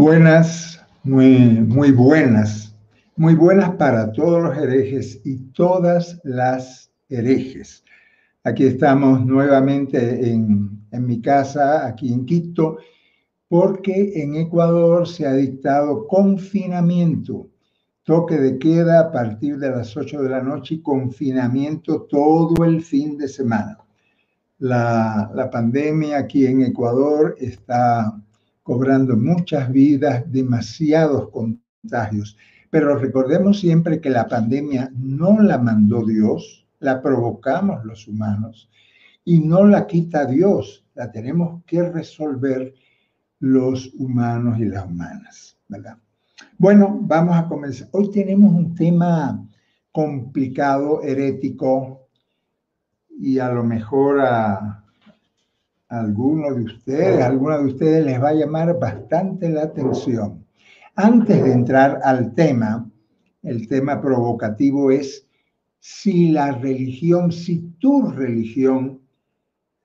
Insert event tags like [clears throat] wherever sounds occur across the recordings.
Buenas, muy, muy buenas, muy buenas para todos los herejes y todas las herejes. Aquí estamos nuevamente en, en mi casa, aquí en Quito, porque en Ecuador se ha dictado confinamiento, toque de queda a partir de las 8 de la noche y confinamiento todo el fin de semana. La, la pandemia aquí en Ecuador está cobrando muchas vidas, demasiados contagios. Pero recordemos siempre que la pandemia no la mandó Dios, la provocamos los humanos y no la quita Dios, la tenemos que resolver los humanos y las humanas, ¿verdad? Bueno, vamos a comenzar. Hoy tenemos un tema complicado, herético, y a lo mejor a, alguno de ustedes, alguno de ustedes les va a llamar bastante la atención. Antes de entrar al tema, el tema provocativo es si la religión, si tu religión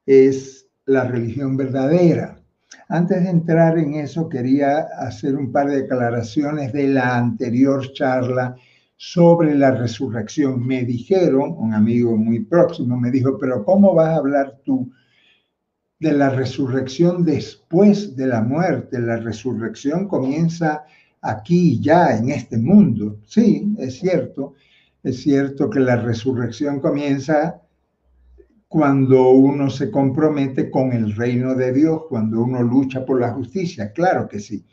es la religión verdadera. Antes de entrar en eso, quería hacer un par de declaraciones de la anterior charla sobre la resurrección. Me dijeron, un amigo muy próximo me dijo, pero ¿cómo vas a hablar tú de la resurrección después de la muerte. La resurrección comienza aquí, ya, en este mundo. Sí, es cierto. Es cierto que la resurrección comienza cuando uno se compromete con el reino de Dios, cuando uno lucha por la justicia. Claro que sí.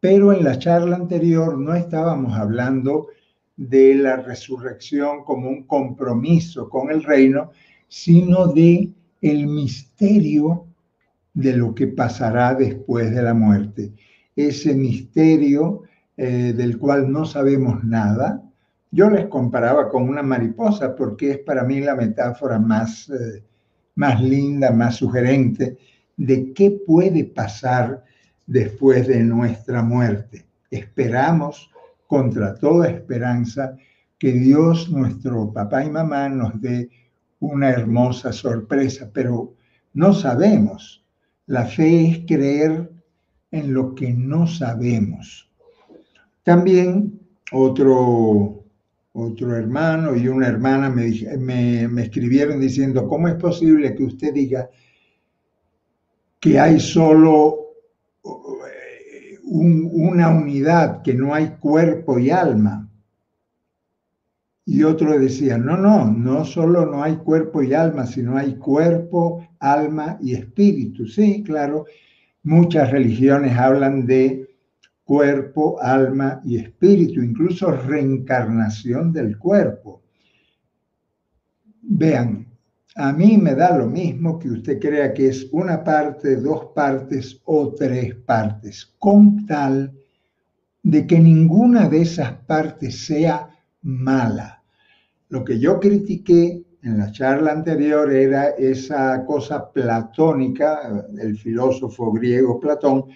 Pero en la charla anterior no estábamos hablando de la resurrección como un compromiso con el reino, sino de el misterio de lo que pasará después de la muerte. Ese misterio eh, del cual no sabemos nada. Yo les comparaba con una mariposa porque es para mí la metáfora más, eh, más linda, más sugerente de qué puede pasar después de nuestra muerte. Esperamos contra toda esperanza que Dios, nuestro papá y mamá, nos dé una hermosa sorpresa, pero no sabemos. La fe es creer en lo que no sabemos. También otro, otro hermano y una hermana me, me, escribieron diciendo, ¿cómo es posible que usted diga que hay solo eh, una unidad, que no hay cuerpo y alma? Y otro decía, no, no, no solo no hay cuerpo y alma, sino hay cuerpo, alma y espíritu. Sí, claro, muchas religiones hablan de cuerpo, alma y espíritu, incluso reencarnación del cuerpo. Vean, a mí me da lo mismo que usted crea que es una parte, dos partes o tres partes, con tal de que ninguna de esas partes sea mala lo que yo critiqué en la charla anterior era esa cosa platónica, el filósofo griego Platón,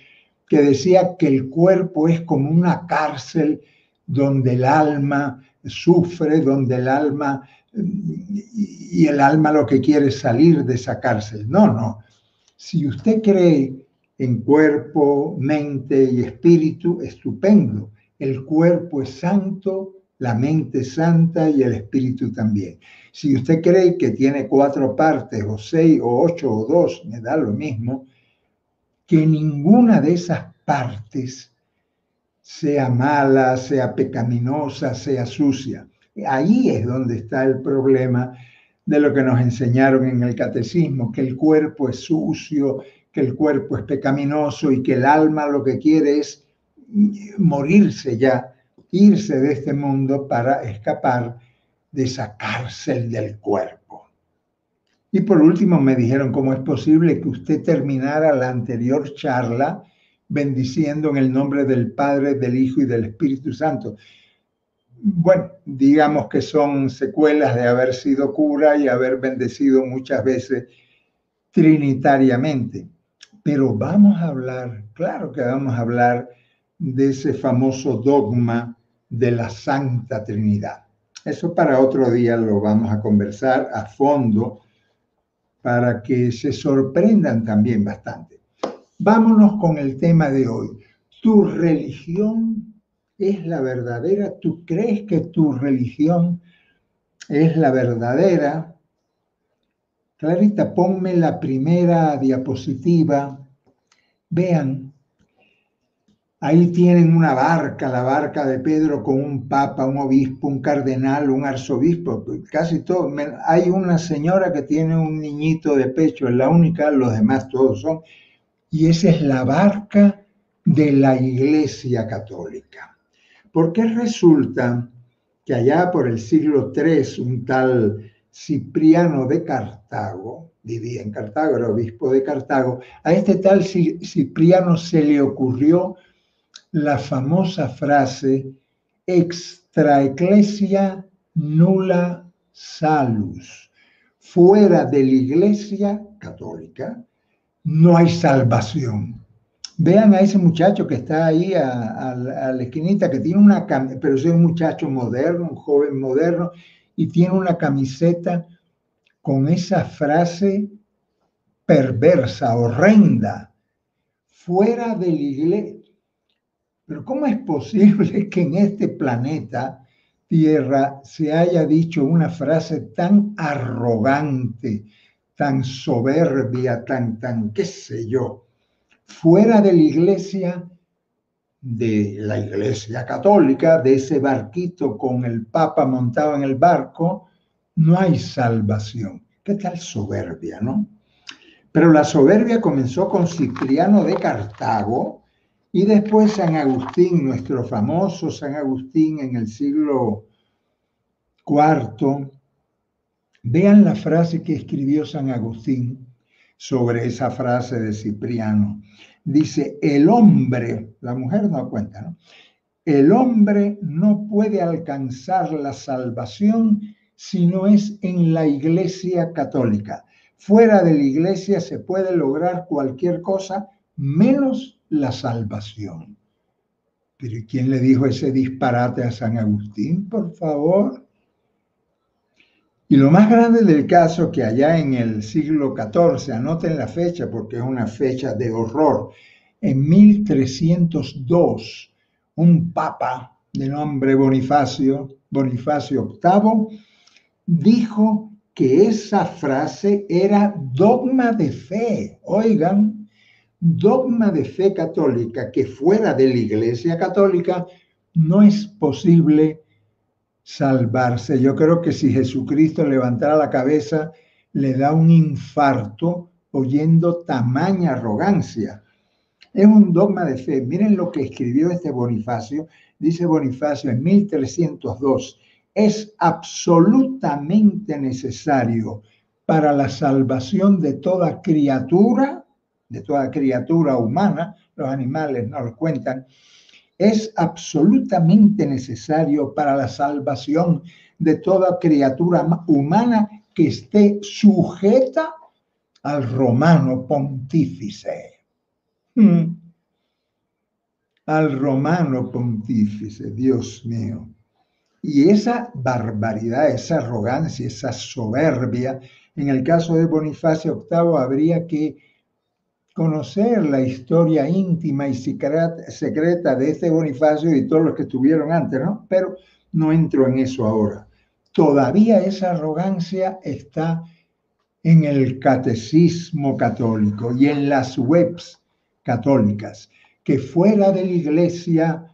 que decía que el cuerpo es como una cárcel donde el alma sufre, donde el alma y el alma lo que quiere es salir de esa cárcel. No, no. Si usted cree en cuerpo, mente y espíritu, estupendo. El cuerpo es santo, la mente santa y el espíritu también. Si usted cree que tiene cuatro partes, o seis, o ocho, o dos, me da lo mismo, que ninguna de esas partes sea mala, sea pecaminosa, sea sucia. Ahí es donde está el problema de lo que nos enseñaron en el catecismo, que el cuerpo es sucio, que el cuerpo es pecaminoso y que el alma lo que quiere es morirse ya irse de este mundo para escapar de esa cárcel del cuerpo. Y por último me dijeron cómo es posible que usted terminara la anterior charla bendiciendo en el nombre del Padre, del Hijo y del Espíritu Santo. Bueno, digamos que son secuelas de haber sido cura y haber bendecido muchas veces trinitariamente. Pero vamos a hablar, claro que vamos a hablar de ese famoso dogma de la Santa Trinidad. Eso para otro día lo vamos a conversar a fondo para que se sorprendan también bastante. Vámonos con el tema de hoy. ¿Tu religión es la verdadera? ¿Tú crees que tu religión es la verdadera? Clarita, ponme la primera diapositiva. Vean, ahí tienen una barca, la barca de Pedro con un papa, un obispo, un cardenal, un arzobispo, casi todo. Hay una señora que tiene un niñito de pecho, es la única, los demás todos son. Y esa es la barca de la Iglesia Católica. Porque resulta que allá por el siglo III un tal Cipriano de Cartago, vivía en Cartago, era obispo de Cartago, a este tal Cipriano se le ocurrió la famosa frase extra ecclesia nulla salus. Fuera de la iglesia católica no hay salvación. Vean a ese muchacho que está ahí a, la esquinita, que tiene una pero es un muchacho moderno, un joven moderno, y tiene una camiseta con esa frase perversa, horrenda, fuera de la iglesia. Pero ¿cómo es posible [laughs] que en este planeta Tierra se haya dicho una frase tan arrogante, tan soberbia, tan, tan, qué sé yo, fuera de la iglesia, de la iglesia católica, de ese barquito con el Papa montado en el barco, no hay salvación. ¿Qué tal soberbia, no? Pero la soberbia comenzó con Cipriano de Cartago y después San Agustín, nuestro famoso San Agustín en el siglo IV. Vean la frase que escribió San Agustín sobre esa frase de Cipriano. Dice, el hombre, la mujer no cuenta, ¿no? El hombre no puede alcanzar la salvación si no es en la iglesia católica. Fuera de la iglesia se puede lograr cualquier cosa menos la salvación. Pero ¿quién le dijo ese disparate a San Agustín, por favor? Y lo más grande del caso que allá en el siglo XIV, anoten la fecha porque es una fecha de horror, en 1302, un papa de nombre Bonifacio, Bonifacio VIII, dijo que esa frase era dogma de fe. Oigan, dogma de fe católica, que fuera de la Iglesia Católica no es posible salvarse. Yo creo que si Jesucristo levantara la cabeza, le da un infarto oyendo tamaña arrogancia. Es un dogma de fe. Miren lo que escribió este Bonifacio. Dice Bonifacio en 1302, es absolutamente necesario para la salvación de toda criatura, de toda criatura humana, los animales no lo cuentan, es absolutamente necesario para la salvación de toda criatura humana que esté sujeta al romano pontífice. Hmm. Al romano pontífice, Dios mío. Y esa barbaridad, esa arrogancia, esa soberbia, en el caso de Bonifacio VIII habría que conocer la historia íntima y secreta de este Bonifacio y todos los que estuvieron antes, ¿no? Pero no entro en eso ahora. Todavía esa arrogancia está en el catecismo católico y en las webs católicas, que fuera de la iglesia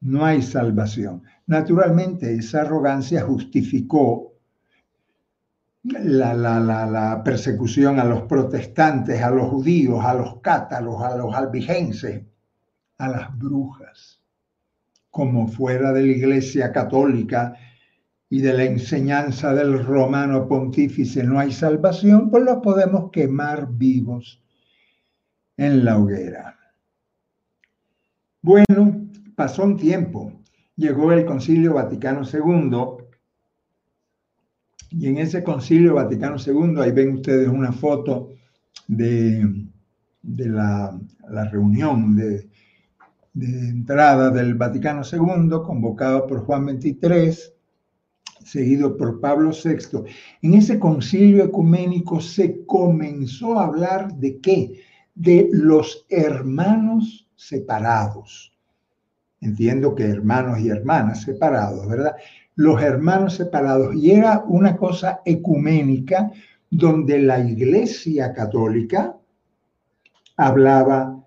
no hay salvación. Naturalmente, esa arrogancia justificó la, persecución a los protestantes, a los judíos, a los cátaros, a los albigenses, a las brujas. Como fuera de la iglesia católica y de la enseñanza del romano pontífice no hay salvación, pues los podemos quemar vivos en la hoguera. Bueno, pasó un tiempo llegó el Concilio Vaticano II y en ese Concilio Vaticano II, ahí ven ustedes una foto de, de la, reunión de, de, entrada del Vaticano II, convocado por Juan XXIII, seguido por Pablo VI. En ese concilio ecuménico se comenzó a hablar de qué? De los hermanos separados. Entiendo que hermanos y hermanas separados, ¿verdad? Los hermanos separados. Y era una cosa ecuménica donde la Iglesia Católica hablaba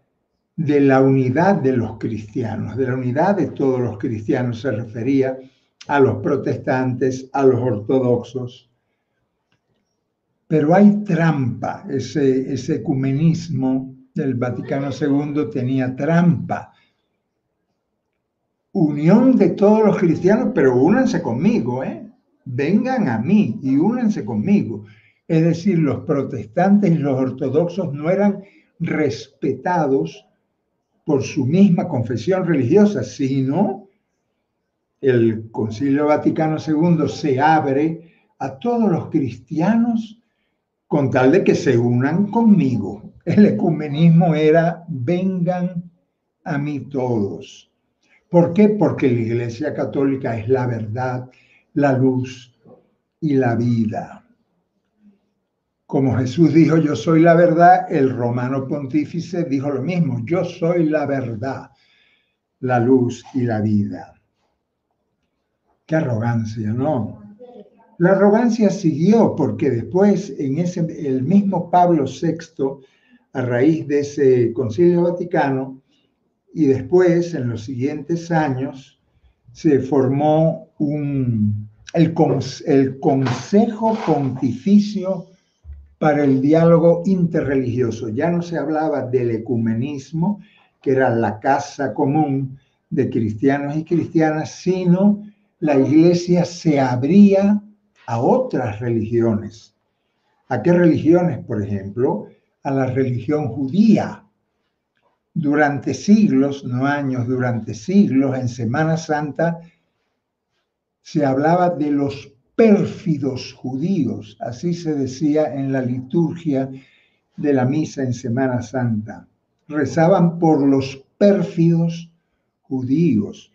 de la unidad de los cristianos, de la unidad de todos los cristianos, se refería a los protestantes, a los ortodoxos. Pero hay trampa, ese, ese ecumenismo del Vaticano II tenía trampa. Unión de todos los cristianos, pero únanse conmigo, ¿eh? Vengan a mí y únanse conmigo. Es decir, los protestantes y los ortodoxos no eran respetados por su misma confesión religiosa, sino el Concilio Vaticano II se abre a todos los cristianos con tal de que se unan conmigo. El ecumenismo era, vengan a mí todos. ¿Por qué? Porque la Iglesia Católica es la verdad, la luz y la vida. Como Jesús dijo, yo soy la verdad, el romano pontífice dijo lo mismo, yo soy la verdad, la luz y la vida. Qué arrogancia, ¿no? La arrogancia siguió porque después, en ese, el mismo Pablo VI, a raíz de ese concilio vaticano, y después, en los siguientes años, se formó un, el, el Consejo Pontificio para el diálogo interreligioso. Ya no se hablaba del ecumenismo, que era la casa común de cristianos y cristianas, sino la iglesia se abría a otras religiones. ¿A qué religiones, por ejemplo? A la religión judía. Durante siglos, no años, durante siglos, en Semana Santa, se hablaba de los pérfidos judíos, así se decía en la liturgia de la misa en Semana Santa. Rezaban por los pérfidos judíos.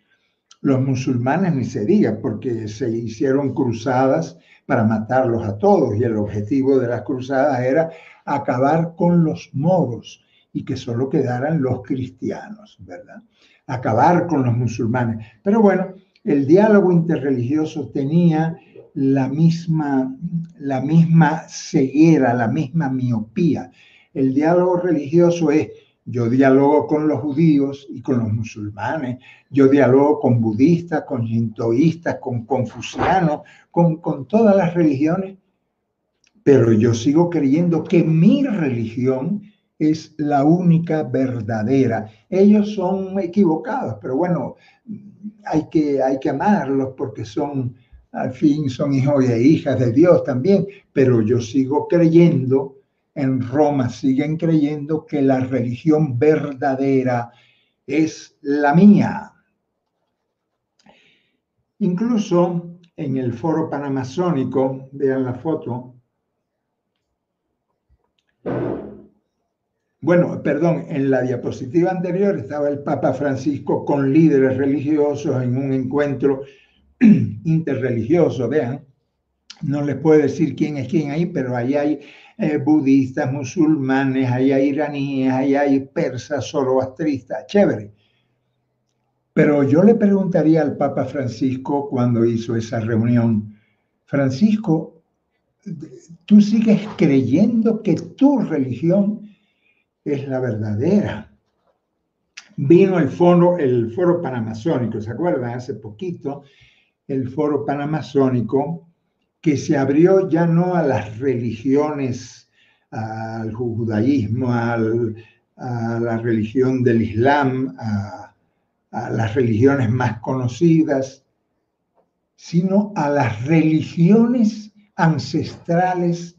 Los musulmanes ni se diga, porque se hicieron cruzadas para matarlos a todos y el objetivo de las cruzadas era acabar con los moros y que solo quedaran los cristianos, ¿verdad? Acabar con los musulmanes. Pero bueno, el diálogo interreligioso tenía la misma, la misma ceguera, la misma miopía. El diálogo religioso es yo dialogo con los judíos y con los musulmanes, yo dialogo con budistas, con shintoístas, con confucianos, con, con todas las religiones, pero yo sigo creyendo que mi religión es la única verdadera. Ellos son equivocados, pero bueno, hay que, hay que amarlos porque son al fin son hijos e hijas de Dios también, pero yo sigo creyendo, en Roma siguen creyendo que la religión verdadera es la mía. Incluso en el foro panamazónico, vean la foto, bueno, perdón, en la diapositiva anterior estaba el Papa Francisco con líderes religiosos en un encuentro [clears throat] interreligioso, vean, no les puedo decir quién es quién ahí, pero ahí hay eh, budistas, musulmanes, ahí hay iraníes, ahí hay persas, zoroastristas, chévere. Pero yo le preguntaría al Papa Francisco cuando hizo esa reunión, Francisco, tú sigues creyendo que tu religión es la verdadera. Vino el foro, el foro panamazónico, ¿se acuerdan? Hace poquito, el foro panamazónico, que se abrió ya no a las religiones, al judaísmo, a la religión del Islam, a las religiones más conocidas, sino a las religiones ancestrales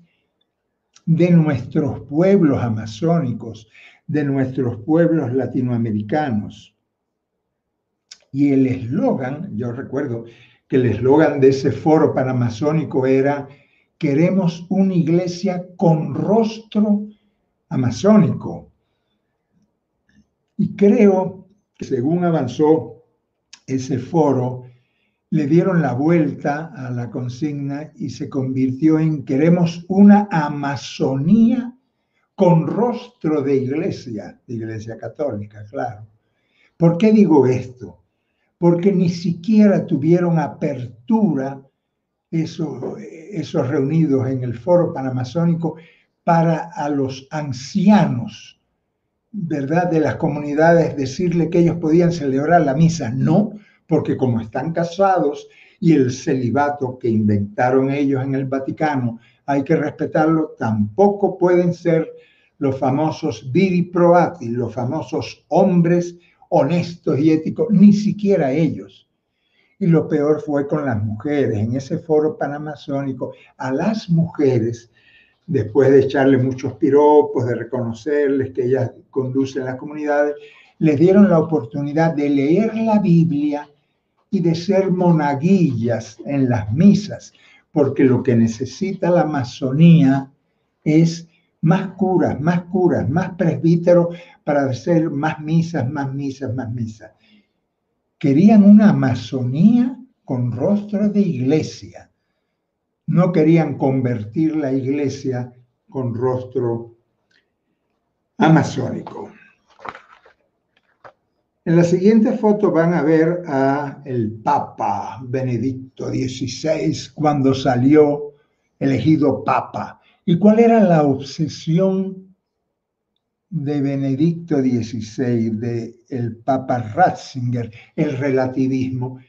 de nuestros pueblos amazónicos, de nuestros pueblos latinoamericanos. Y el eslogan, yo recuerdo que el eslogan de ese foro panamazónico era, queremos una iglesia con rostro amazónico. Y creo que según avanzó ese foro, le dieron la vuelta a la consigna y se convirtió en queremos una Amazonía con rostro de iglesia, de iglesia católica, claro. ¿Por qué digo esto? Porque ni siquiera tuvieron apertura esos, reunidos en el foro panamazónico para a los ancianos, ¿verdad? De las comunidades, decirle que ellos podían celebrar la misa. No, porque como están casados y el celibato que inventaron ellos en el Vaticano, hay que respetarlo, tampoco pueden ser los famosos viri proati, los famosos hombres honestos y éticos, ni siquiera ellos. Y lo peor fue con las mujeres. En ese foro panamazónico, a las mujeres, después de echarle muchos piropos, de reconocerles que ellas conducen las comunidades, les dieron la oportunidad de leer la Biblia y de ser monaguillas en las misas, porque lo que necesita la masonía es más curas, más curas, más presbíteros para hacer más misas, más misas, más misas. Querían una masonía con rostro de iglesia. No querían convertir la iglesia con rostro amazónico. En la siguiente foto van a ver a el Papa Benedicto XVI cuando salió elegido Papa. ¿Y cuál era la obsesión de Benedicto XVI, de el Papa Ratzinger? El relativismo.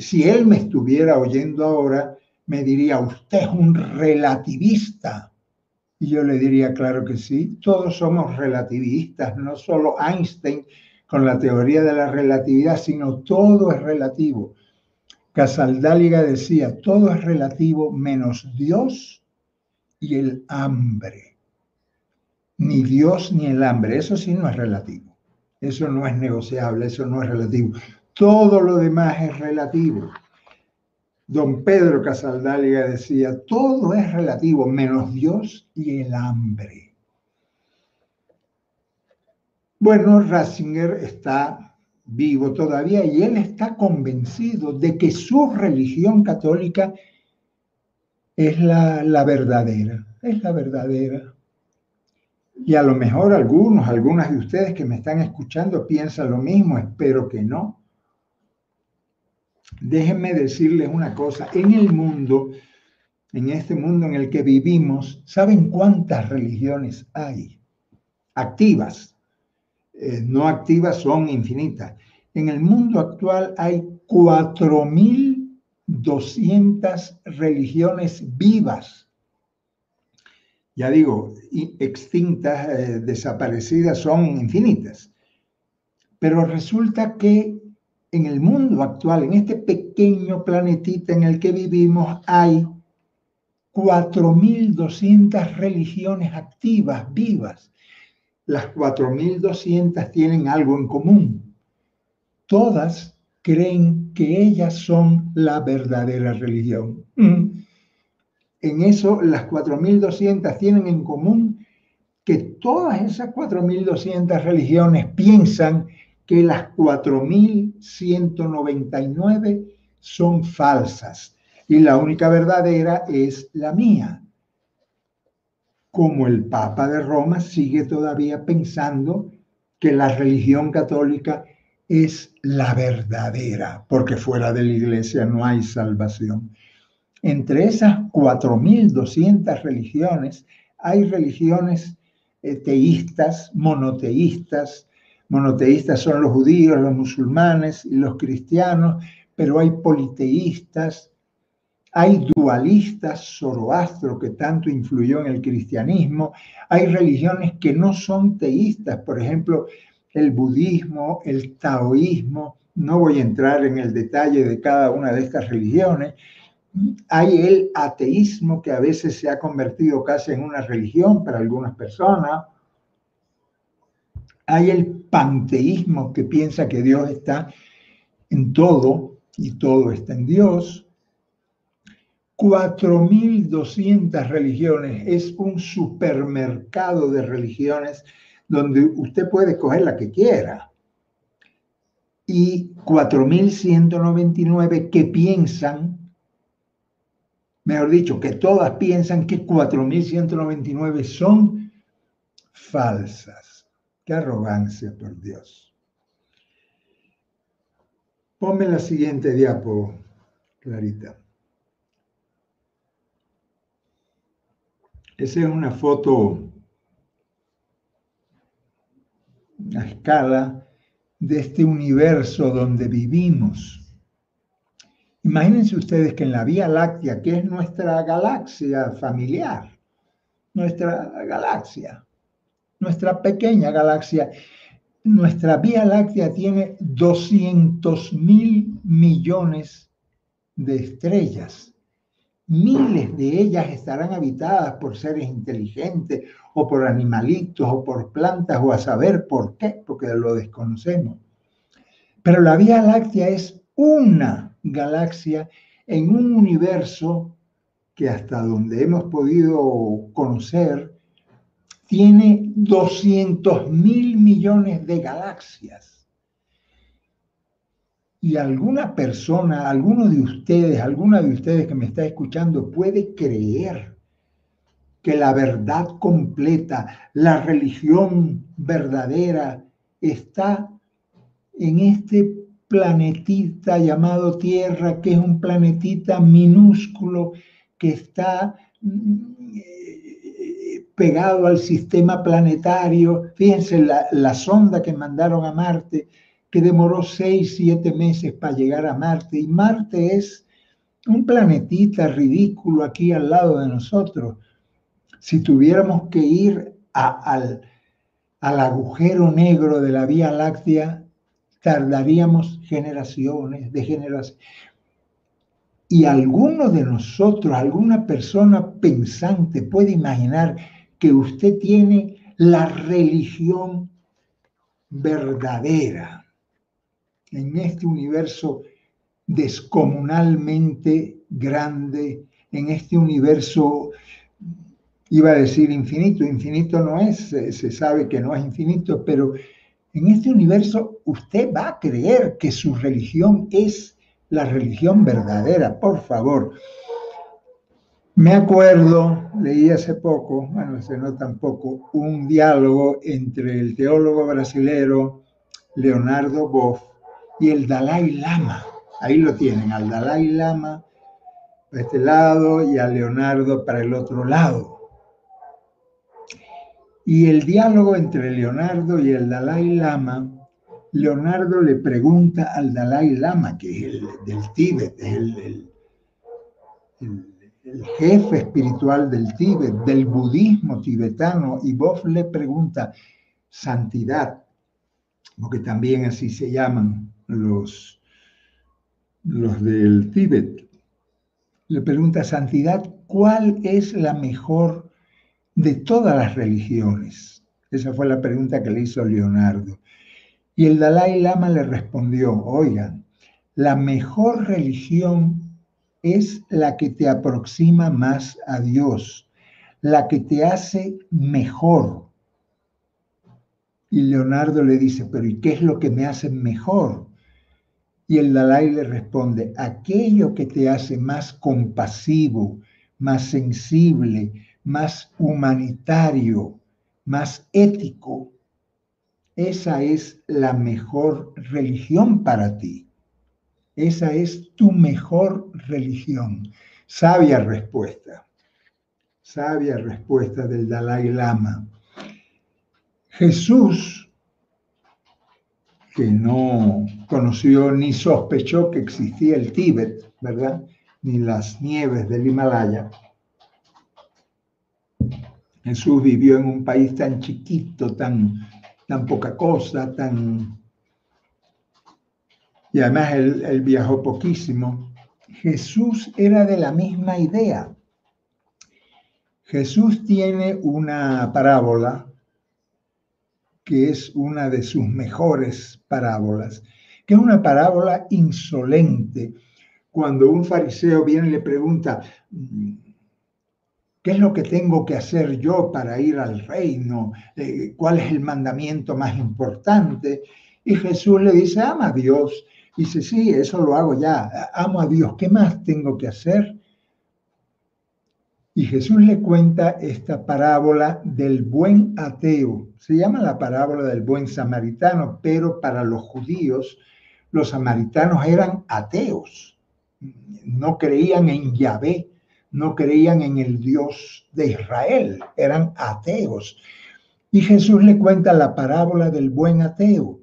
Si él me estuviera oyendo ahora, me diría, usted es un relativista. Y yo le diría, claro que sí, todos somos relativistas, no solo Einstein con la teoría de la relatividad, sino todo es relativo. Casaldáliga decía, todo es relativo menos Dios y el hambre. Ni Dios ni el hambre, eso sí no es relativo. Eso no es negociable, eso no es relativo. Todo lo demás es relativo. Don Pedro Casaldáliga decía, todo es relativo menos Dios y el hambre. Bueno, Ratzinger está vivo todavía y él está convencido de que su religión católica es la, la verdadera, es la verdadera. Y a lo mejor algunos, algunas de ustedes que me están escuchando piensan lo mismo, espero que no. Déjenme decirles una cosa, en el mundo, en este mundo en el que vivimos, ¿saben cuántas religiones hay? Activas, eh, no activas son infinitas. En el mundo actual hay 4.200 religiones vivas. Ya digo, extintas, eh, desaparecidas son infinitas. Pero resulta que en el mundo actual, en este pequeño planetita en el que vivimos, hay 4.200 religiones activas, vivas las 4.200 tienen algo en común. Todas creen que ellas son la verdadera religión. Mm. En eso, las 4.200 tienen en común que todas esas 4.200 religiones piensan que las 4.199 son falsas y la única verdadera es la mía como el Papa de Roma sigue todavía pensando que la religión católica es la verdadera, porque fuera de la iglesia no hay salvación. Entre esas 4.200 religiones hay religiones eh, teístas, monoteístas. Monoteístas son los judíos, los musulmanes y los cristianos, pero hay politeístas, hay dualistas, Zoroastro, que tanto influyó en el cristianismo. Hay religiones que no son teístas, por ejemplo, el budismo, el taoísmo. No voy a entrar en el detalle de cada una de estas religiones. Hay el ateísmo, que a veces se ha convertido casi en una religión para algunas personas. Hay el panteísmo, que piensa que Dios está en todo y todo está en Dios. 4.200 religiones, es un supermercado de religiones donde usted puede escoger la que quiera. Y 4.199 que piensan, mejor dicho, que todas piensan que 4.199 son falsas. Qué arrogancia, por Dios. Ponme la siguiente diapo, Clarita. Esa es una foto a escala de este universo donde vivimos. Imagínense ustedes que en la Vía Láctea, que es nuestra galaxia familiar, nuestra galaxia, nuestra pequeña galaxia, nuestra Vía Láctea tiene 200 mil millones de estrellas. Miles de ellas estarán habitadas por seres inteligentes o por animalitos o por plantas o a saber por qué, porque lo desconocemos. Pero la Vía Láctea es una galaxia en un universo que hasta donde hemos podido conocer tiene 200 mil millones de galaxias. Y alguna persona, alguno de ustedes, alguna de ustedes que me está escuchando puede creer que la verdad completa, la religión verdadera está en este planetita llamado Tierra, que es un planetita minúsculo que está eh, pegado al sistema planetario. Fíjense la, la sonda que mandaron a Marte, que demoró seis, siete meses para llegar a Marte. Y Marte es un planetita ridículo aquí al lado de nosotros. Si tuviéramos que ir al, al agujero negro de la Vía Láctea, tardaríamos generaciones de generaciones. Y alguno de nosotros, alguna persona pensante puede imaginar que usted tiene la religión verdadera en este universo descomunalmente grande, en este universo, iba a decir infinito, infinito no es, se sabe que no es infinito, pero en este universo usted va a creer que su religión es la religión verdadera, por favor. Me acuerdo, leí hace poco, bueno, hace no tampoco, un diálogo entre el teólogo brasilero Leonardo Boff y el Dalai Lama. Ahí lo tienen, al Dalai Lama para este lado y a Leonardo para el otro lado. Y el diálogo entre Leonardo y el Dalai Lama, Leonardo le pregunta al Dalai Lama, que es el del Tíbet, es el, el, jefe espiritual del Tíbet, del budismo tibetano, y Boff le pregunta, santidad, porque también así se llaman los, los del Tíbet, le pregunta, santidad, ¿cuál es la mejor de todas las religiones? Esa fue la pregunta que le hizo Leonardo. Y el Dalai Lama le respondió, oigan, la mejor religión es la que te aproxima más a Dios, la que te hace mejor. Y Leonardo le dice, pero ¿y qué es lo que me hace mejor? Y el Dalai le responde, aquello que te hace más compasivo, más sensible, más humanitario, más ético, esa es la mejor religión para ti. Esa es tu mejor religión. Sabia respuesta. Sabia respuesta del Dalai Lama. Jesús, que no conoció ni sospechó que existía el Tíbet, ¿verdad? Ni las nieves del Himalaya, Jesús vivió en un país tan chiquito, tan, tan poca cosa, tan... Y además él, él viajó poquísimo. Jesús era de la misma idea. Jesús tiene una parábola que es una de sus mejores parábolas, que es una parábola insolente. Cuando un fariseo viene y le pregunta, ¿Qué es lo que tengo que hacer yo para ir al reino? Eh, ¿Cuál es el mandamiento más importante? Y Jesús le dice, ama a Dios. Y dice, sí, eso lo hago ya. Amo a Dios. ¿Qué más tengo que hacer? Y Jesús le cuenta esta parábola del buen ateo. Se llama la parábola del buen samaritano, pero para los judíos los samaritanos eran ateos. No creían en Yahvé, no creían en el Dios de Israel, eran ateos. Y Jesús le cuenta la parábola del buen ateo.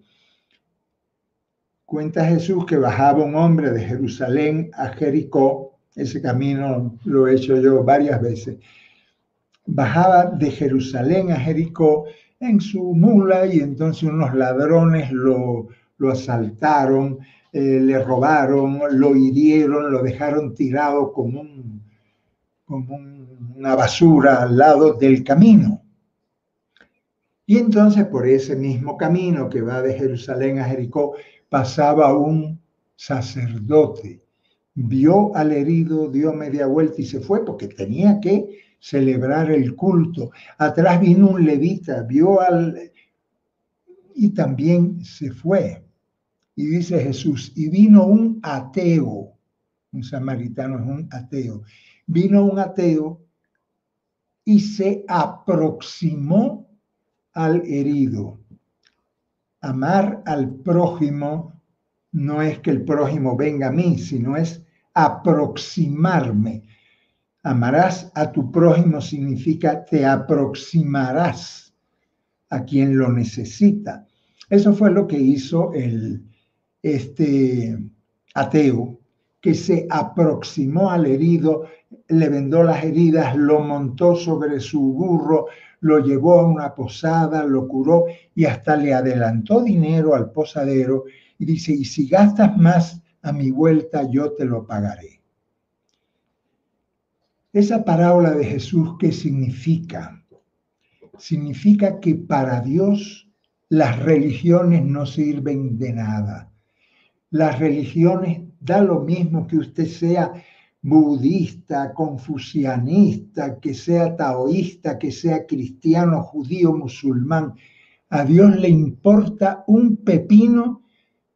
Cuenta Jesús que bajaba un hombre de Jerusalén a Jericó ese camino lo he hecho yo varias veces. Bajaba de Jerusalén a Jericó en su mula y entonces unos ladrones lo, asaltaron, eh, le robaron, lo hirieron, lo dejaron tirado como, un, como una basura al lado del camino. Y entonces por ese mismo camino que va de Jerusalén a Jericó pasaba un sacerdote vio al herido, dio media vuelta y se fue porque tenía que celebrar el culto. Atrás vino un levita, vio al... y también se fue. Y dice Jesús, y vino un ateo, un samaritano es un ateo, vino un ateo y se aproximó al herido. Amar al prójimo no es que el prójimo venga a mí, sino es aproximarme. Amarás a tu prójimo significa te aproximarás a quien lo necesita. Eso fue lo que hizo el, este ateo, que se aproximó al herido, le vendó las heridas, lo montó sobre su burro, lo llevó a una posada, lo curó y hasta le adelantó dinero al posadero y dice, y si gastas más a mi vuelta yo te lo pagaré. Esa parábola de Jesús, ¿qué significa? Significa que para Dios las religiones no sirven de nada. Las religiones da lo mismo que usted sea budista, confucianista, que sea taoísta, que sea cristiano, judío, musulmán. A Dios le importa un pepino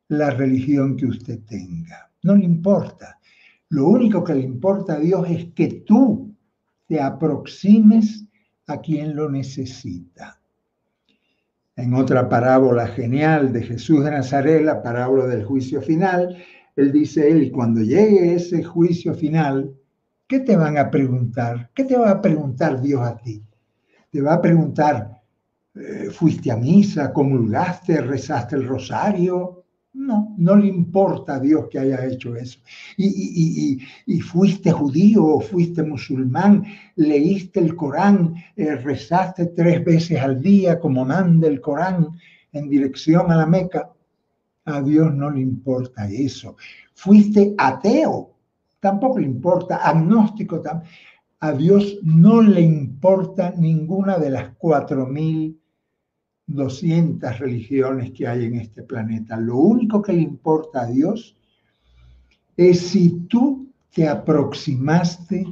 la religión que usted tenga. No le importa. Lo único que le importa a Dios es que tú te aproximes a quien lo necesita. En otra parábola genial de Jesús de Nazaret, la parábola del juicio final, él dice, él, cuando llegue ese juicio final, ¿qué te van a preguntar? ¿Qué te va a preguntar Dios a ti? Te va a preguntar, eh, ¿fuiste a misa? ¿Comulgaste? ¿Rezaste el rosario? No, no le importa a Dios que haya hecho eso. Y, fuiste judío o fuiste musulmán, leíste el Corán, eh, rezaste tres veces al día como manda el Corán en dirección a la Meca. A Dios no le importa eso. Fuiste ateo, tampoco le importa, agnóstico, a Dios no le importa ninguna de las cuatro mil 200 religiones que hay en este planeta. Lo único que le importa a Dios es si tú te aproximaste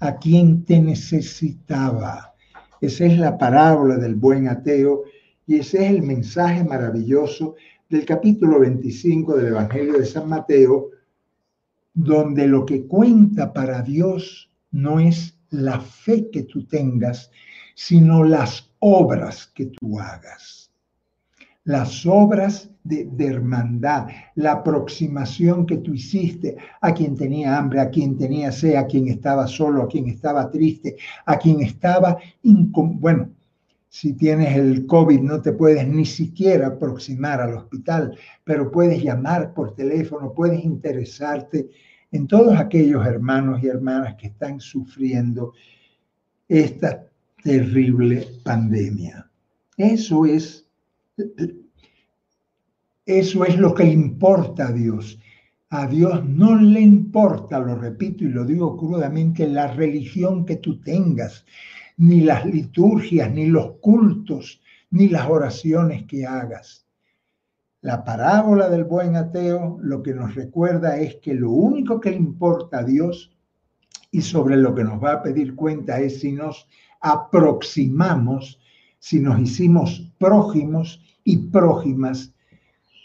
a quien te necesitaba. Esa es la parábola del buen ateo y ese es el mensaje maravilloso del capítulo 25 del Evangelio de San Mateo, donde lo que cuenta para Dios no es la fe que tú tengas, sino las obras que tú hagas. Las obras de, hermandad, la aproximación que tú hiciste a quien tenía hambre, a quien tenía sed, a quien estaba solo, a quien estaba triste, a quien estaba... Bueno, si tienes el COVID no te puedes ni siquiera aproximar al hospital, pero puedes llamar por teléfono, puedes interesarte en todos aquellos hermanos y hermanas que están sufriendo esta terrible pandemia. Eso es, eso es lo que importa a Dios. A Dios no le importa, lo repito y lo digo crudamente, la religión que tú tengas, ni las liturgias, ni los cultos, ni las oraciones que hagas. La parábola del buen ateo lo que nos recuerda es que lo único que importa a Dios y sobre lo que nos va a pedir cuenta es si nos aproximamos, si nos hicimos prójimos y prójimas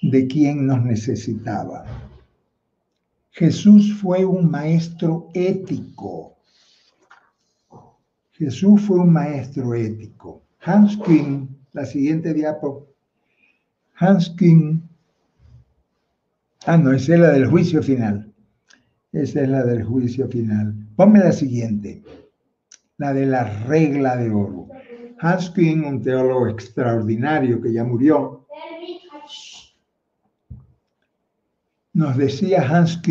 de quien nos necesitaba. Jesús fue un maestro ético. Jesús fue un maestro ético. Hans King, la siguiente diapo. Hans King. Ah, no, esa es la del juicio final. Esa es la del juicio final. Ponme la siguiente. La de la regla de oro. Hans un teólogo extraordinario que ya murió, nos decía Hans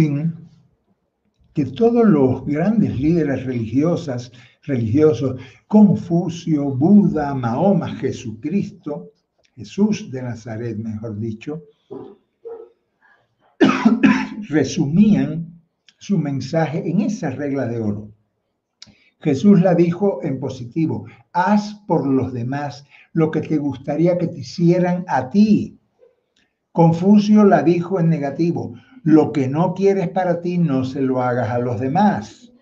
que todos los grandes líderes religiosas, religiosos, Confucio, Buda, Mahoma, Jesucristo, Jesús de Nazaret, mejor dicho, [coughs] resumían su mensaje en esa regla de oro. Jesús la dijo en positivo, haz por los demás lo que te gustaría que te hicieran a ti. Confucio la dijo en negativo, lo que no quieres para ti no se lo hagas a los demás.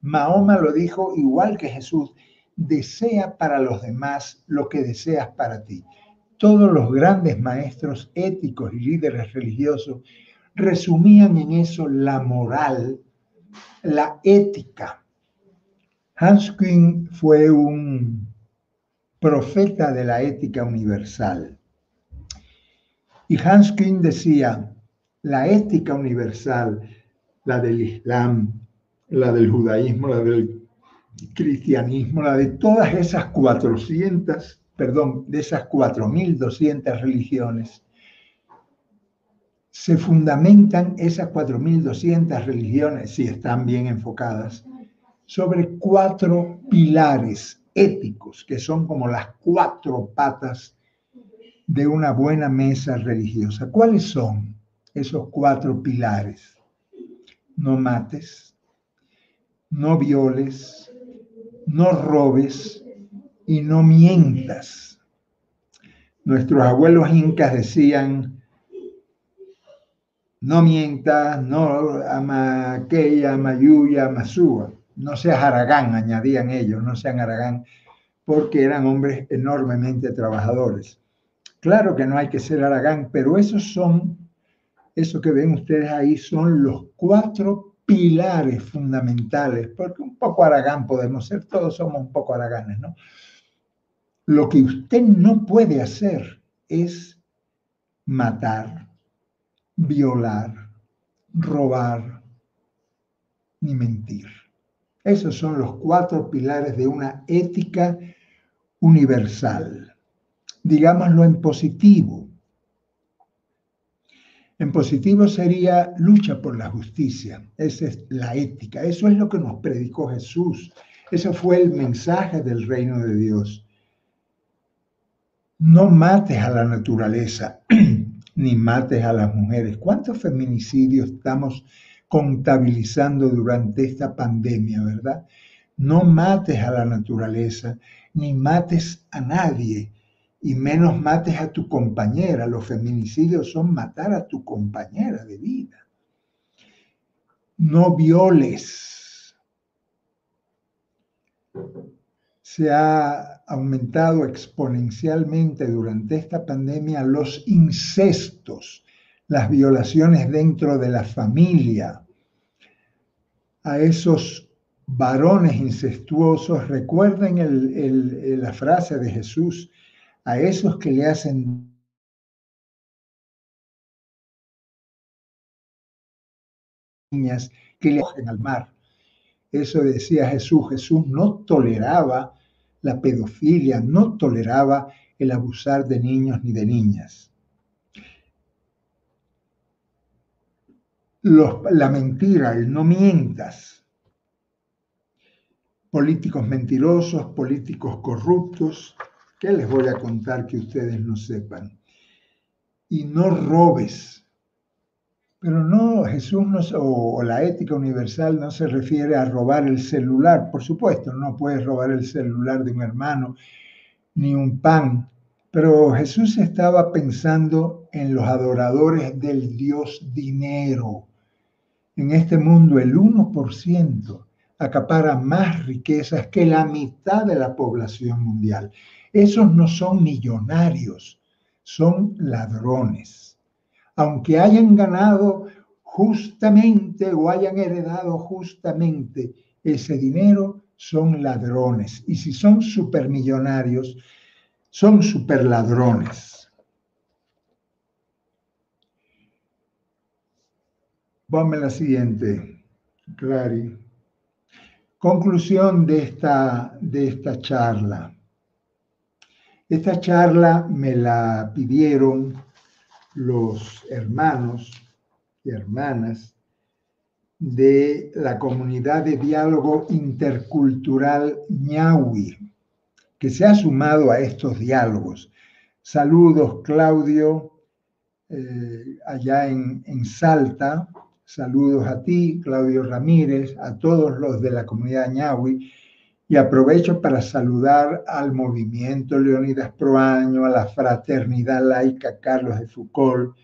Mahoma lo dijo igual que Jesús, desea para los demás lo que deseas para ti. Todos los grandes maestros éticos y líderes religiosos resumían en eso la moral, la ética. Hans Küng fue un profeta de la ética universal. Y Hans Küng decía, la ética universal, la del Islam, la del judaísmo, la del cristianismo, la de todas esas 400, perdón, de esas 4.200 religiones, se fundamentan esas 4.200 religiones, si están bien enfocadas, sobre cuatro pilares éticos, que son como las cuatro patas de una buena mesa religiosa. ¿Cuáles son esos cuatro pilares? No mates, no violes, no robes y no mientas. Nuestros abuelos incas decían, no mientas, no amaqueya, mayuya, masúa. No seas aragán, añadían ellos, no sean aragán, porque eran hombres enormemente trabajadores. Claro que no hay que ser aragán, pero esos son, eso que ven ustedes ahí, son los cuatro pilares fundamentales, porque un poco aragán podemos ser, todos somos un poco araganes, ¿no? Lo que usted no puede hacer es matar, violar, robar, ni mentir. Esos son los cuatro pilares de una ética universal. Digámoslo en positivo. En positivo sería lucha por la justicia. Esa es la ética. Eso es lo que nos predicó Jesús. Ese fue el mensaje del reino de Dios. No mates a la naturaleza, [clears throat] ni mates a las mujeres. ¿Cuántos feminicidios estamos contabilizando durante esta pandemia, verdad? No mates a la naturaleza, ni mates a nadie y menos mates a tu compañera. Los feminicidios son matar a tu compañera de vida. No violes. Se ha aumentado exponencialmente durante esta pandemia los incestos, las violaciones dentro de la familia. A esos varones incestuosos, recuerden la frase de Jesús, a esos que le hacen niñas que le hacen al mar. Eso decía Jesús. Jesús no toleraba la pedofilia, no toleraba el abusar de niños ni de niñas. La mentira, el no mientas. Políticos mentirosos, políticos corruptos, ¿Qué les voy a contar que ustedes no sepan? Y no robes. Pero no, Jesús no, o, la ética universal no se refiere a robar el celular. Por supuesto, no puedes robar el celular de un hermano ni un pan. Pero Jesús estaba pensando en los adoradores del Dios dinero. En este mundo el 1% acapara más riquezas que la mitad de la población mundial. Esos no son millonarios, son ladrones. Aunque hayan ganado justamente o hayan heredado justamente ese dinero, son ladrones. Y si son supermillonarios, son superladrones. Ponme la siguiente, Clary. Conclusión de esta, de esta charla. Esta charla me la pidieron los hermanos y hermanas de la comunidad de diálogo intercultural ñahui, que se ha sumado a estos diálogos. Saludos, Claudio, eh, allá en, en Salta. Saludos a ti, Claudio Ramírez, a todos los de la comunidad ñahui. Y aprovecho para saludar al movimiento Leonidas Proaño, a la fraternidad laica Carlos de Foucault,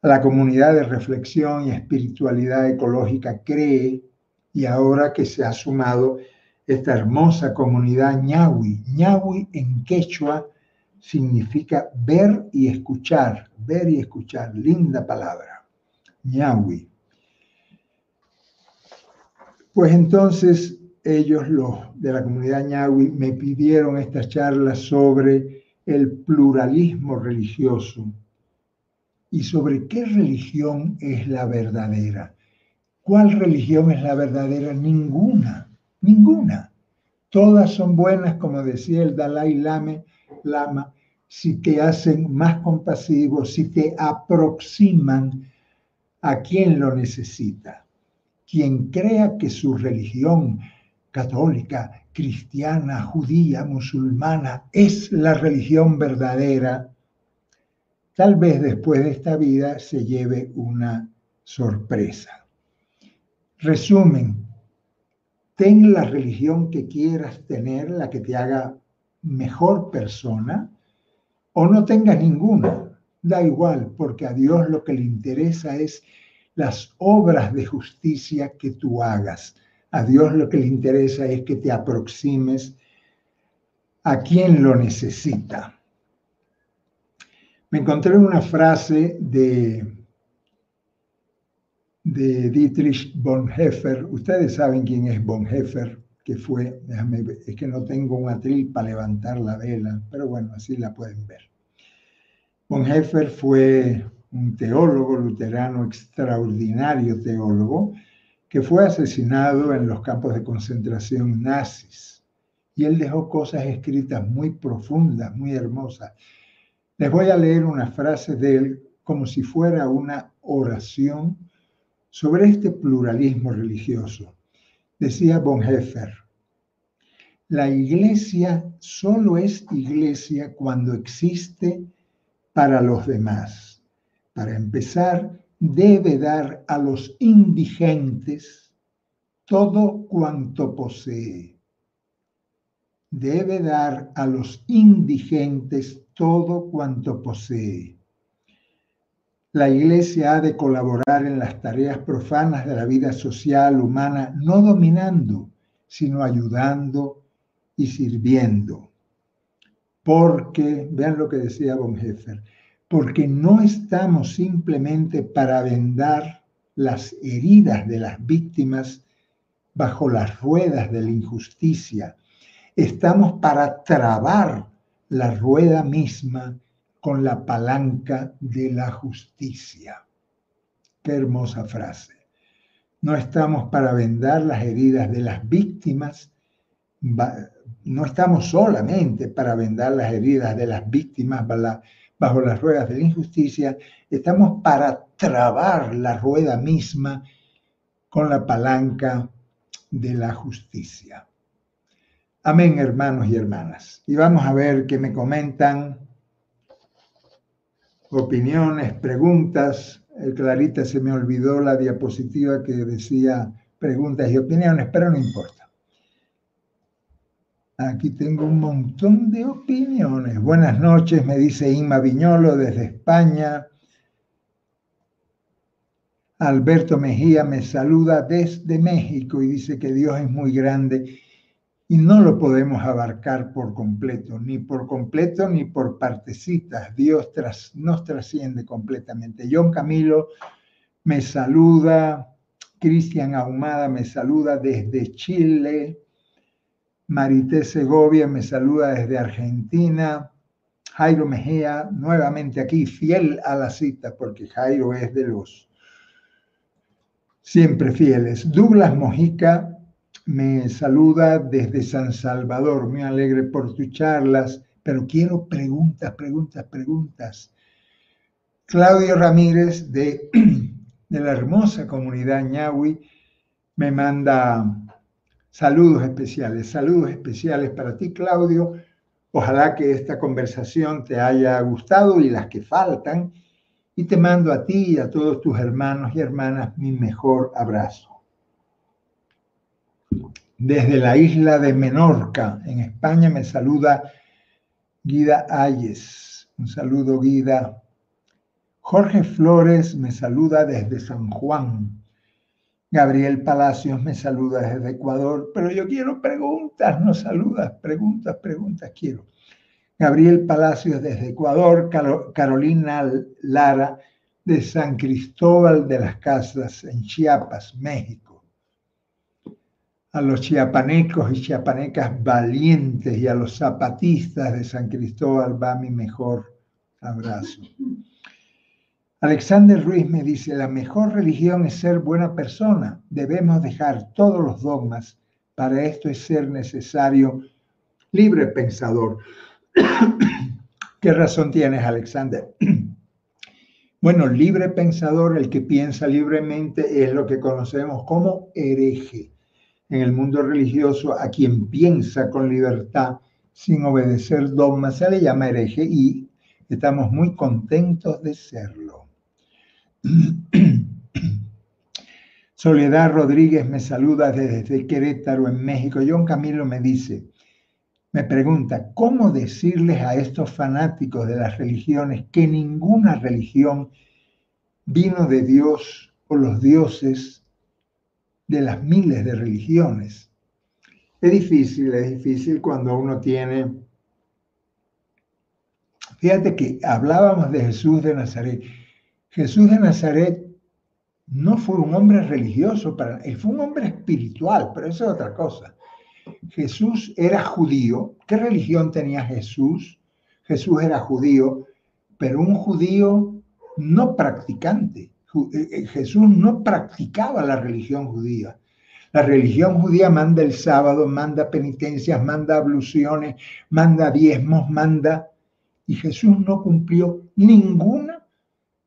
a la comunidad de reflexión y espiritualidad ecológica CREE, y ahora que se ha sumado esta hermosa comunidad ñahui. ñahui en quechua significa ver y escuchar, ver y escuchar, linda palabra, ñahui. Pues entonces ellos, los de la comunidad ñahui, me pidieron esta charla sobre el pluralismo religioso y sobre qué religión es la verdadera. ¿Cuál religión es la verdadera? Ninguna, ninguna. Todas son buenas, como decía el Dalai Lama, Lama si te hacen más compasivo, si te aproximan a quien lo necesita. Quien crea que su religión católica, cristiana, judía, musulmana, es la religión verdadera, tal vez después de esta vida se lleve una sorpresa. Resumen, ten la religión que quieras tener, la que te haga mejor persona, o no tengas ninguna. Da igual, porque a Dios lo que le interesa es las obras de justicia que tú hagas. A Dios lo que le interesa es que te aproximes a quien lo necesita. Me encontré una frase de, de Dietrich Bonhoeffer. Ustedes saben quién es Bonhoeffer, que fue, déjame es que no tengo un atril para levantar la vela, pero bueno, así la pueden ver. Bonhoeffer fue un teólogo luterano, extraordinario teólogo, que fue asesinado en los campos de concentración nazis. Y él dejó cosas escritas muy profundas, muy hermosas. Les voy a leer una frase de él como si fuera una oración sobre este pluralismo religioso. Decía Bonhoeffer, la iglesia solo es iglesia cuando existe para los demás. Para empezar, debe dar a los indigentes todo cuanto posee. Debe dar a los indigentes todo cuanto posee. La Iglesia ha de colaborar en las tareas profanas de la vida social humana, no dominando, sino ayudando y sirviendo. Porque, vean lo que decía Bonhoeffer, porque no estamos simplemente para vendar las heridas de las víctimas bajo las ruedas de la injusticia, estamos para trabar la rueda misma con la palanca de la justicia. Qué hermosa frase. No estamos para vendar las heridas de las víctimas, no estamos solamente para vendar las heridas de las víctimas bajo las ruedas de la injusticia, estamos para trabar la rueda misma con la palanca de la justicia. Amén, hermanos y hermanas. Y vamos a ver qué me comentan. Opiniones, preguntas. Eh, Clarita se me olvidó la diapositiva que decía preguntas y opiniones, pero no importa. Aquí tengo un montón de opiniones. Buenas noches, me dice Inma Viñolo desde España. Alberto Mejía me saluda desde México y dice que Dios es muy grande y no lo podemos abarcar por completo, ni por completo ni por partecitas. Dios tras, nos trasciende completamente. John Camilo me saluda, Cristian Ahumada me saluda desde Chile. Marité Segovia me saluda desde Argentina. Jairo Mejía, nuevamente aquí, fiel a la cita, porque Jairo es de los siempre fieles. Douglas Mojica me saluda desde San Salvador, muy alegre por tus charlas, pero quiero preguntas, preguntas, preguntas. Claudio Ramírez de, [clears throat] de la hermosa comunidad ñahui me manda saludos especiales, saludos especiales para ti, Claudio. Ojalá que esta conversación te haya gustado y las que faltan. Y te mando a ti y a todos tus hermanos y hermanas mi mejor abrazo. Desde la isla de Menorca, en España, me saluda Guida Ayes. Un saludo, Guida. Jorge Flores me saluda desde San Juan. Gabriel Palacios me saluda desde Ecuador, pero yo quiero preguntas, no saludas, preguntas, preguntas quiero. Gabriel Palacios desde Ecuador, Carolina Lara de San Cristóbal de las Casas en Chiapas, México. A los chiapanecos y chiapanecas valientes y a los zapatistas de San Cristóbal va mi mejor abrazo. Alexander Ruiz me dice, la mejor religión es ser buena persona. Debemos dejar todos los dogmas. Para esto es ser necesario libre pensador. [coughs] ¿Qué razón tienes, Alexander? [coughs] bueno, libre pensador, el que piensa libremente, es lo que conocemos como hereje. En el mundo religioso, a quien piensa con libertad sin obedecer dogmas se le llama hereje y estamos muy contentos de serlo. [clears throat] Soledad Rodríguez me saluda desde Querétaro, en México. John Camilo me dice, me pregunta, ¿cómo decirles a estos fanáticos de las religiones que ninguna religión vino de Dios o los dioses de las miles de religiones? Es difícil, es difícil cuando uno tiene... Fíjate que hablábamos de Jesús de Nazaret Jesús de Nazaret no fue un hombre religioso, para, fue un hombre espiritual, pero eso es otra cosa. Jesús era judío. ¿Qué religión tenía Jesús? Jesús era judío, pero un judío no practicante. Eh, eh, Jesús no practicaba la religión judía. La religión judía manda el sábado, manda penitencias, manda abluciones, manda diezmos, manda... Y Jesús no cumplió ninguna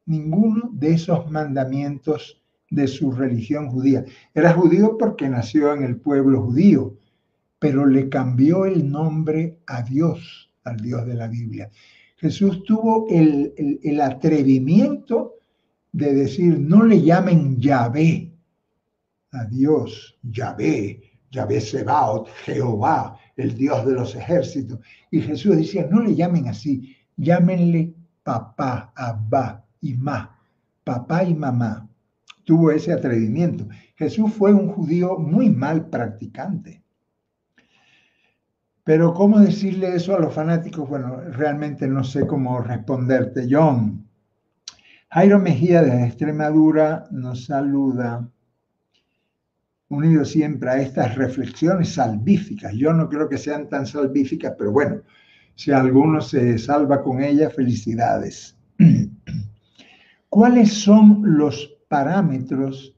ninguno de esos mandamientos de su religión judía. Era judío porque nació en el pueblo judío, pero le cambió el nombre a Dios, al Dios de la Biblia. Jesús tuvo el, atrevimiento de decir, no le llamen Yahvé a Dios, Yahvé, Yahvé Sebaot, Jehová, el Dios de los ejércitos. Y Jesús decía, no le llamen así, llámenle papá, Abba, y ma, papá y mamá. Tuvo ese atrevimiento. Jesús fue un judío muy mal practicante. Pero ¿cómo decirle eso a los fanáticos? Bueno, realmente no sé cómo responderte. John, Jairo Mejía de Extremadura nos saluda, unido siempre a estas reflexiones salvíficas. Yo no creo que sean tan salvíficas, pero bueno, si alguno se salva con ellas, felicidades. [clears throat] ¿Cuáles son los parámetros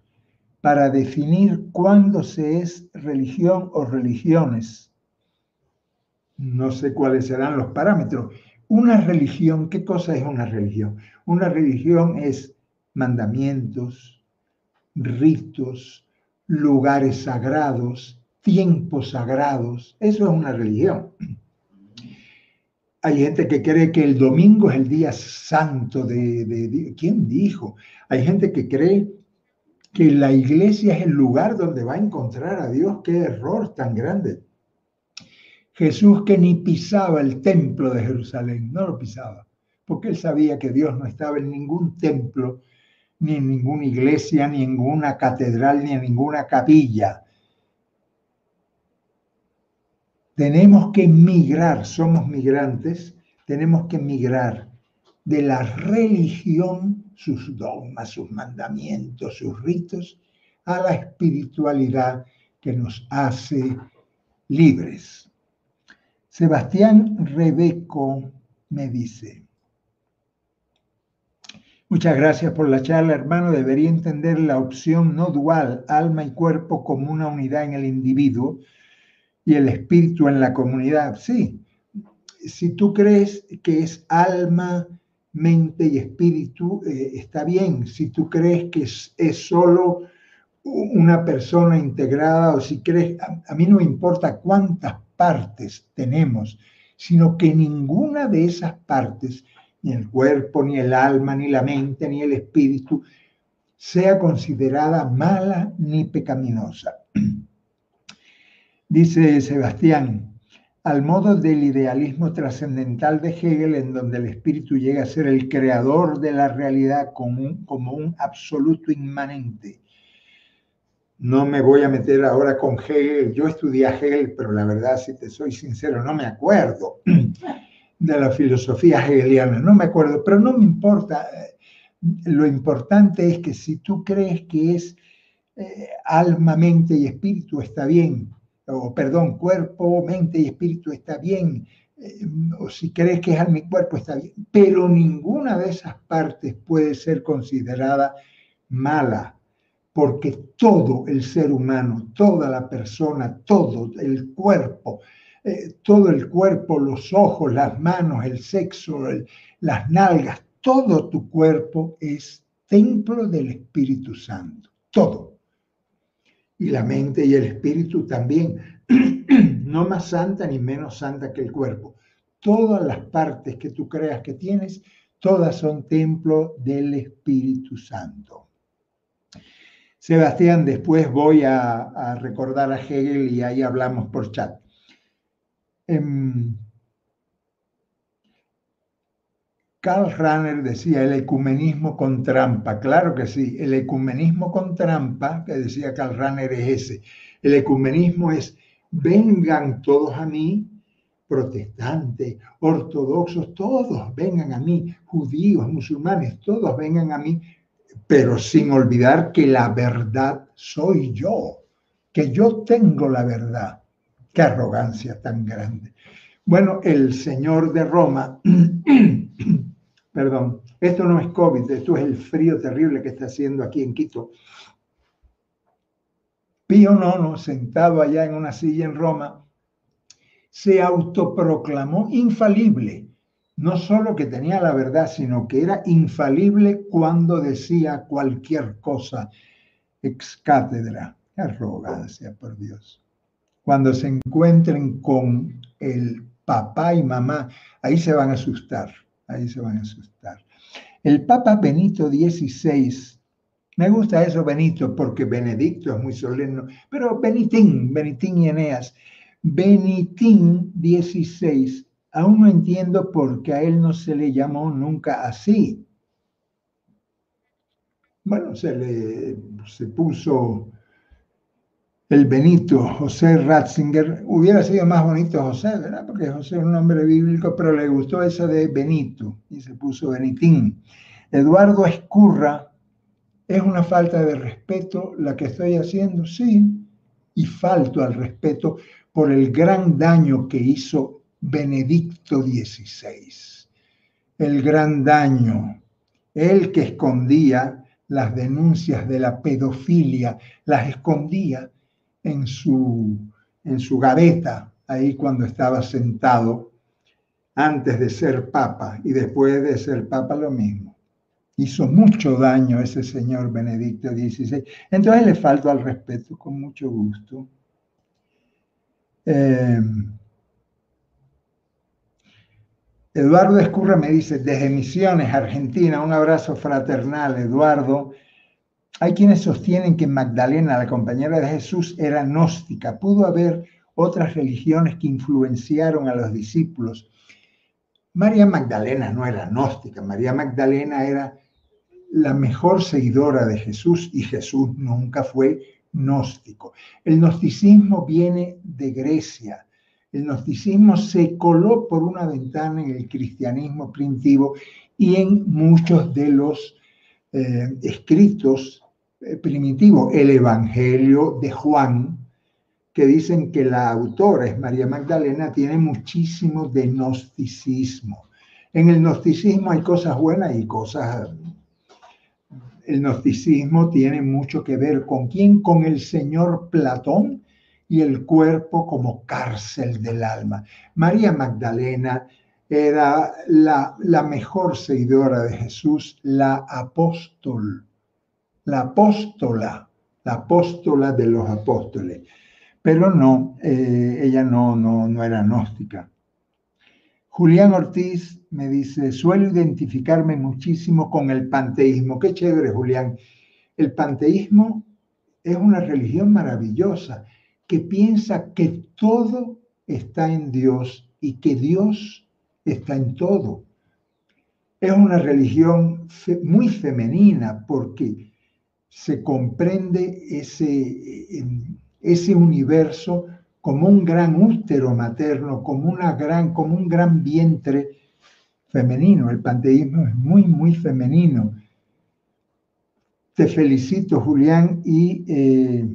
para definir cuándo se es religión o religiones? No sé cuáles serán los parámetros. Una religión, ¿qué cosa es una religión? Una religión es mandamientos, ritos, lugares sagrados, tiempos sagrados. Eso es una religión. Hay gente que cree que el domingo es el día santo de, de, ¿Quién dijo? Hay gente que cree que la iglesia es el lugar donde va a encontrar a Dios. Qué error tan grande. Jesús que ni pisaba el templo de Jerusalén, no lo pisaba, porque él sabía que Dios no estaba en ningún templo, ni en ninguna iglesia, ni en ninguna catedral, ni en ninguna capilla. Tenemos que migrar, somos migrantes, tenemos que migrar de la religión, sus dogmas, sus mandamientos, sus ritos, a la espiritualidad que nos hace libres. Sebastián Rebeco me dice, Muchas gracias por la charla, hermano. Debería entender la opción no dual, alma y cuerpo, como una unidad en el individuo y el espíritu en la comunidad. Sí, si tú crees que es alma, mente y espíritu, eh, está bien. Si tú crees que es, solo una persona integrada o si crees, a mí no me importa cuántas partes tenemos, sino que ninguna de esas partes ni el cuerpo, ni el alma, ni la mente, ni el espíritu, sea considerada mala ni pecaminosa. Dice Sebastián, al modo del idealismo trascendental de Hegel, en donde el espíritu llega a ser el creador de la realidad como un, absoluto inmanente. No me voy a meter ahora con Hegel, yo estudié a Hegel, pero la verdad, si te soy sincero, no me acuerdo [clears throat] de la filosofía hegeliana, no me acuerdo, pero no me importa. Lo importante es que si tú crees que es eh, alma, mente y espíritu, está bien, o perdón, cuerpo, mente y espíritu está bien, eh, o si crees que es alma y cuerpo, está bien, pero ninguna de esas partes puede ser considerada mala, porque todo el ser humano, toda la persona, todo el cuerpo, eh, todo el cuerpo, los ojos, las manos, el sexo, las nalgas, todo tu cuerpo es templo del Espíritu Santo, todo. Y la mente y el espíritu también, [clears throat] no más santa ni menos santa que el cuerpo. Todas las partes que tú creas que tienes, todas son templo del Espíritu Santo. Sebastián, después voy a, recordar a Hegel y ahí hablamos por chat. Em, Karl Rahner decía el ecumenismo con trampa. Claro que sí, el ecumenismo con trampa, que decía Karl Rahner, es ese. El ecumenismo es vengan todos a mí, protestantes, ortodoxos, todos vengan a mí, judíos, musulmanes, todos vengan a mí, pero sin olvidar que la verdad soy yo, que yo tengo la verdad. Qué arrogancia tan grande. Bueno, el señor de Roma, [clears throat] perdón, esto no es COVID, esto es el frío terrible que está haciendo aquí en Quito. Pío IX, sentado allá en una silla en Roma, se autoproclamó infalible. No solo que tenía la verdad, sino que era infalible cuando decía cualquier cosa ex cátedra. Arrogancia, por Dios cuando se encuentren con el papá y mamá, ahí se van a asustar, ahí se van a asustar. El Papa Benito XVI, me gusta eso Benito porque Benedicto es muy solemne, pero Benitín, Benitín y Eneas, Benitín XVI, aún no entiendo por qué a él no se le llamó nunca así. Bueno, se le se puso el Benito, José Ratzinger, hubiera sido más bonito José, ¿verdad? Porque José es un nombre bíblico, pero le gustó esa de Benito y se puso Benitín. Eduardo Escurra, ¿es una falta de respeto la que estoy haciendo? Sí, y falto al respeto por el gran daño que hizo Benedicto XVI. El gran daño, el que escondía las denuncias de la pedofilia, las escondía en su, en su gaveta, ahí cuando estaba sentado, antes de ser papa y después de ser papa lo mismo. Hizo mucho daño ese señor Benedicto XVI. Entonces le falto al respeto con mucho gusto. Eh, Eduardo Escurra me dice, desde Misiones, Argentina, un abrazo fraternal, Eduardo. Hay quienes sostienen que Magdalena, la compañera de Jesús, era gnóstica. Pudo haber otras religiones que influenciaron a los discípulos. María Magdalena no era gnóstica, María Magdalena era la mejor seguidora de Jesús y Jesús nunca fue gnóstico. El gnosticismo viene de Grecia. El gnosticismo se coló por una ventana en el cristianismo primitivo y en muchos de los eh, escritos primitivo, el Evangelio de Juan, que dicen que la autora es María Magdalena, tiene muchísimo de gnosticismo. En el gnosticismo hay cosas buenas y cosas... El gnosticismo tiene mucho que ver con quién, con el señor Platón y el cuerpo como cárcel del alma. María Magdalena era la, la mejor seguidora de Jesús, la apóstol, la apóstola, la apóstola de los apóstoles pero no, eh, ella no, no, no era gnóstica. Julián Ortiz me dice, suelo identificarme muchísimo con el panteísmo. Qué chévere, Julián. El panteísmo es una religión maravillosa que piensa que todo está en Dios y que Dios está en todo. Es una religión muy femenina porque se comprende ese, ese universo como un gran útero materno, como, una gran, como un gran vientre femenino. El panteísmo es muy, muy femenino. Te felicito, Julián, y eh,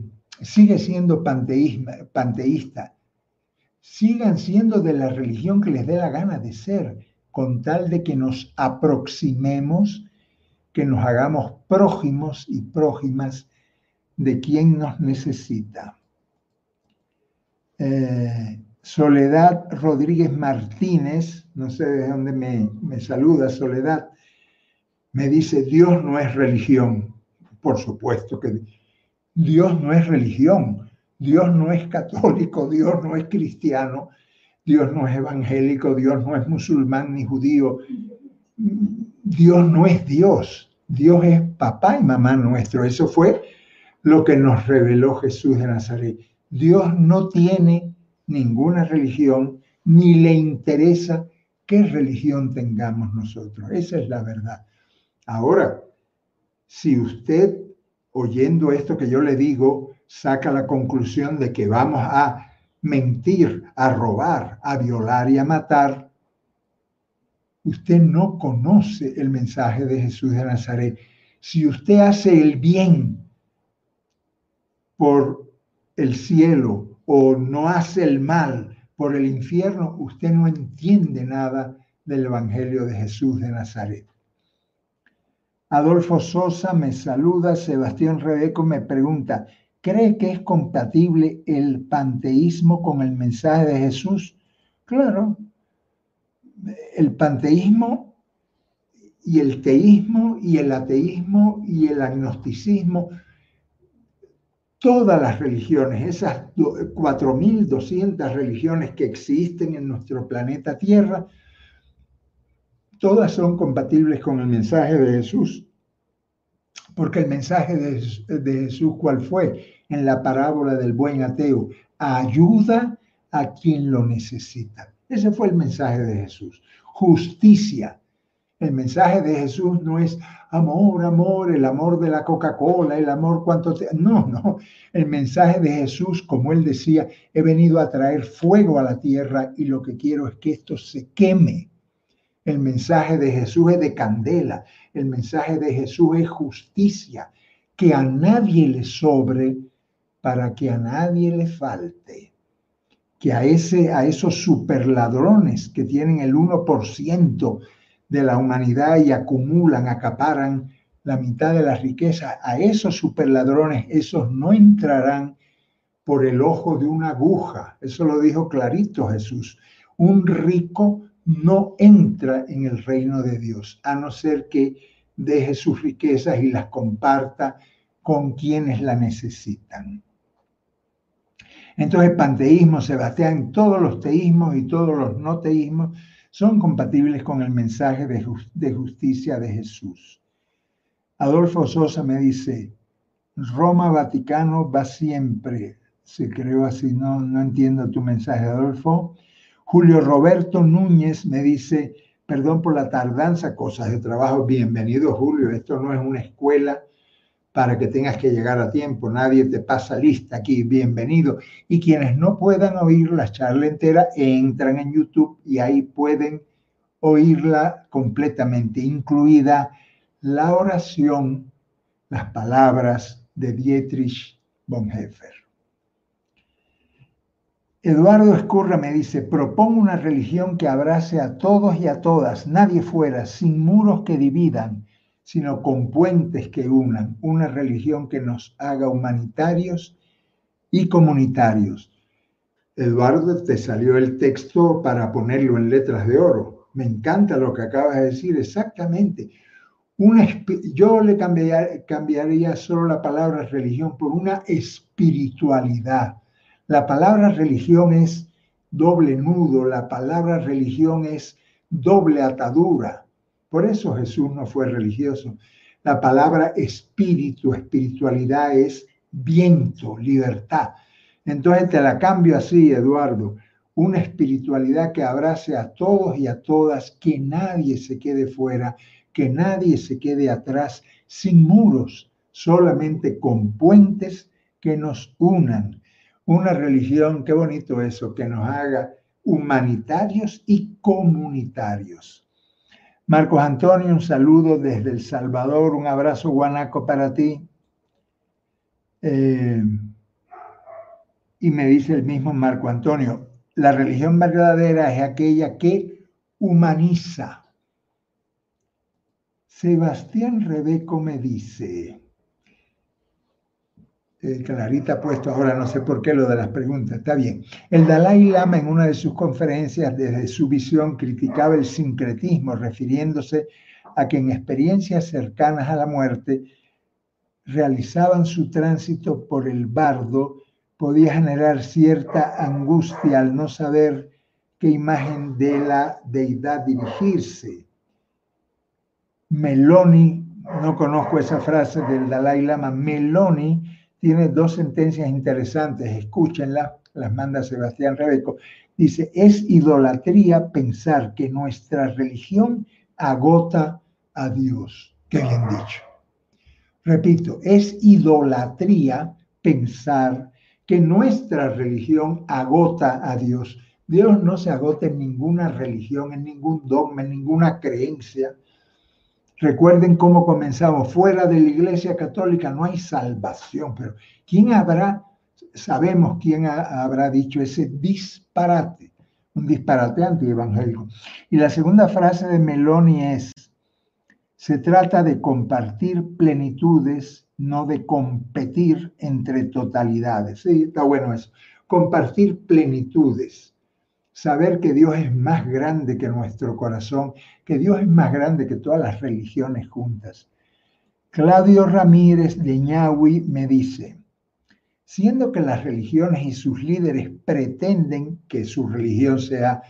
sigue siendo panteísta. Sigan siendo de la religión que les dé la gana de ser, con tal de que nos aproximemos, que nos hagamos prójimos y prójimas de quien nos necesita. Eh, Soledad Rodríguez Martínez, no sé de dónde me, me saluda Soledad, me dice, Dios no es religión. Por supuesto que Dios no es religión, Dios no es católico, Dios no es cristiano, Dios no es evangélico, Dios no es musulmán ni judío. Dios no es Dios, Dios es papá y mamá nuestro. Eso fue lo que nos reveló Jesús de Nazaret. Dios no tiene ninguna religión ni le interesa qué religión tengamos nosotros. Esa es la verdad. Ahora, si usted, oyendo esto que yo le digo, saca la conclusión de que vamos a mentir, a robar, a violar y a matar, usted no conoce el mensaje de Jesús de Nazaret. Si usted hace el bien por el cielo o no hace el mal por el infierno, usted no entiende nada del Evangelio de Jesús de Nazaret. Adolfo Sosa me saluda, Sebastián Rebeco me pregunta, ¿cree que es compatible el panteísmo con el mensaje de Jesús? Claro, el panteísmo y el teísmo y el ateísmo y el agnosticismo todas las religiones, esas 4.200 religiones que existen en nuestro planeta Tierra, todas son compatibles con el mensaje de Jesús. Porque el mensaje de, Jesús, ¿cuál fue? En la parábola del buen ateo, ayuda a quien lo necesita. Ese fue el mensaje de Jesús. Justicia. El mensaje de Jesús no es, amor, amor, el amor de la Coca-Cola, el amor cuanto te... No, no. El mensaje de Jesús, como él decía, he venido a traer fuego a la tierra y lo que quiero es que esto se queme. El mensaje de Jesús es de candela. El mensaje de Jesús es justicia. Que a nadie le sobre para que a nadie le falte. Que a, ese, a esos superladrones que tienen el 1% de la humanidad y acumulan, acaparan la mitad de la riqueza, a esos superladrones, esos no entrarán por el ojo de una aguja. Eso lo dijo clarito Jesús. Un rico no entra en el reino de Dios, a no ser que deje sus riquezas y las comparta con quienes la necesitan. Entonces, panteísmo, Sebastián, todos los teísmos y todos los no teísmos son compatibles con el mensaje de, justicia de Jesús. Adolfo Sosa me dice, Roma, Vaticano va siempre. Se creó así, no, no entiendo tu mensaje, Adolfo. Julio Roberto Núñez me dice, perdón por la tardanza, cosas de trabajo. Bienvenido, Julio. Esto no es una escuela para que tengas que llegar a tiempo. Nadie te pasa lista aquí. Bienvenido. Y quienes no puedan oír la charla entera, entran en YouTube y ahí pueden oírla completamente, incluida la oración, las palabras de Dietrich Bonhoeffer. Eduardo Escurra me dice, propongo una religión que abrace a todos y a todas, nadie fuera, sin muros que dividan, sino con puentes que unan, una religión que nos haga humanitarios y comunitarios. Eduardo, te salió el texto para ponerlo en letras de oro. Me encanta lo que acabas de decir, exactamente. Una, yo le cambiaría, cambiaría solo la palabra religión por una espiritualidad la palabra religión es doble nudo, la palabra religión es doble atadura. Por eso Jesús no fue religioso. La palabra espíritu, espiritualidad es viento, libertad. Entonces te la cambio así, Eduardo. Una espiritualidad que abrace a todos y a todas, que nadie se quede fuera, que nadie se quede atrás, sin muros, solamente con puentes que nos unan una religión, qué bonito eso, que nos haga humanitarios y comunitarios. Marcos Antonio, un saludo desde El Salvador, un abrazo guanaco para ti. Eh, y me dice el mismo Marco Antonio, la religión verdadera es aquella que humaniza. Sebastián Rebeco me dice, Clarita ha puesto ahora, no sé por qué lo de las preguntas, está bien. El Dalai Lama en una de sus conferencias desde su visión criticaba el sincretismo, refiriéndose a que en experiencias cercanas a la muerte realizaban su tránsito por el bardo, podía generar cierta angustia al no saber qué imagen de la deidad dirigirse. Meloni, no conozco esa frase del Dalai Lama, Meloni tiene dos sentencias interesantes, escúchenlas, las manda Sebastián Rebeco. Dice, es idolatría pensar que nuestra religión agota a Dios. Qué bien dicho. Repito, es idolatría pensar que nuestra religión agota a Dios. Dios no se agota en ninguna religión, en ningún dogma, en ninguna creencia. Recuerden cómo comenzamos. Fuera de la Iglesia Católica no hay salvación, pero ¿quién habrá, sabemos quién habrá dicho ese disparate? Un disparate antievangélico. Y la segunda frase de Meloni es, se trata de compartir plenitudes, no de competir entre totalidades. Sí, está bueno eso. Compartir plenitudes saber que Dios es más grande que nuestro corazón, que Dios es más grande que todas las religiones juntas. Claudio Ramírez de Ñahui me dice, siendo que las religiones y sus líderes pretenden que su religión sea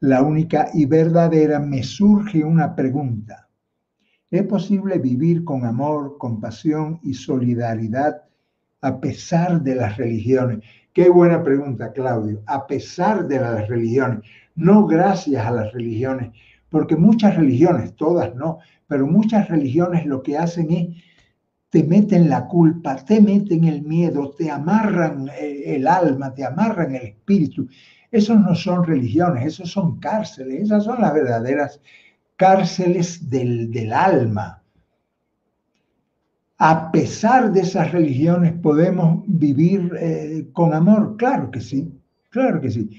la única y verdadera, me surge una pregunta. ¿Es posible vivir con amor, compasión y solidaridad a pesar de las religiones? Qué buena pregunta, Claudio. A pesar de las religiones, no gracias a las religiones, porque muchas religiones, todas no, pero muchas religiones lo que hacen es te meten la culpa, te meten el miedo, te amarran eh, el alma, te amarran el espíritu. Esos no son religiones, esos son cárceles, esas son las verdaderas cárceles del, del alma a pesar de esas religiones, podemos vivir eh, con amor. Claro que sí, claro que sí.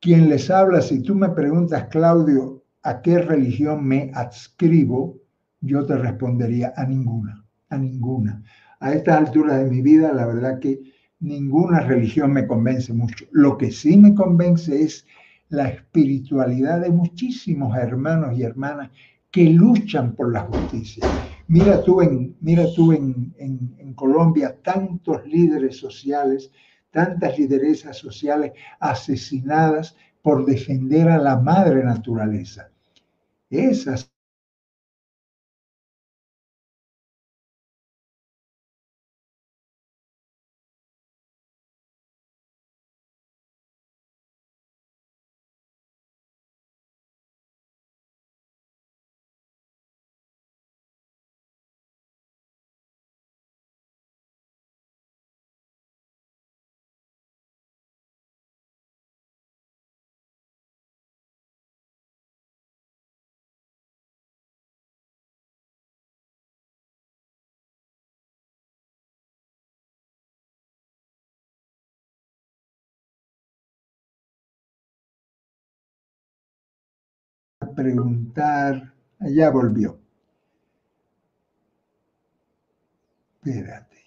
Quien les habla, si tú me preguntas, Claudio, ¿a qué religión me adscribo? Yo te respondería a ninguna, a ninguna. A estas alturas de mi vida, la verdad que ninguna religión me convence mucho. Lo que sí me convence es la espiritualidad de muchísimos hermanos y hermanas que luchan por la justicia Mira tú en, mira tú en, en, Colombia tantos líderes sociales, tantas lideresas sociales asesinadas por defender a la madre naturaleza. Esas preguntar. Allá volvió. Espérate.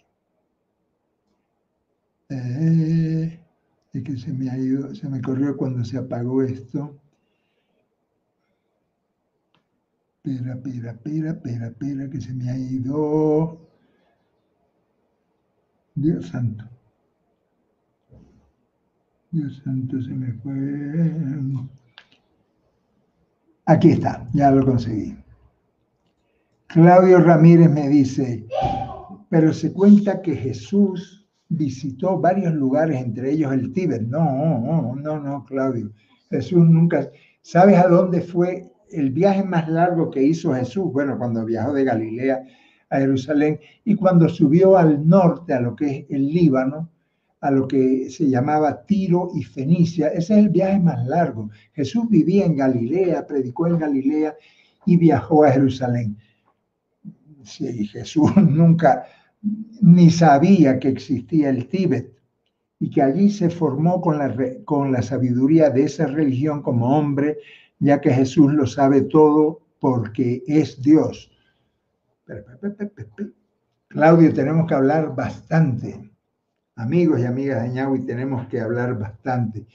Eh, es que se me ha ido, se me corrió cuando se apagó esto. Espera, espera, espera, espera, espera, que se me ha ido. Dios santo. Dios santo, se me fue. Aquí está, ya lo conseguí. Claudio Ramírez me dice, pero se cuenta que Jesús visitó varios lugares, entre ellos el Tíbet. No, no, no, no, Claudio. Jesús nunca... ¿Sabes a dónde fue el viaje más largo que hizo Jesús? Bueno, cuando viajó de Galilea a Jerusalén y cuando subió al norte, a lo que es el Líbano, a lo que se llamaba Tiro y Fenicia. Ese es el viaje más largo. Jesús vivía en Galilea, predicó en Galilea y viajó a Jerusalén. Sí, Jesús [laughs] nunca ni sabía que existía el Tíbet y que allí se formó con la, con la sabiduría de esa religión como hombre, ya que Jesús lo sabe todo porque es Dios. Claudio, tenemos que hablar bastante. Amigos y amigas de Ñahui, tenemos que hablar bastante.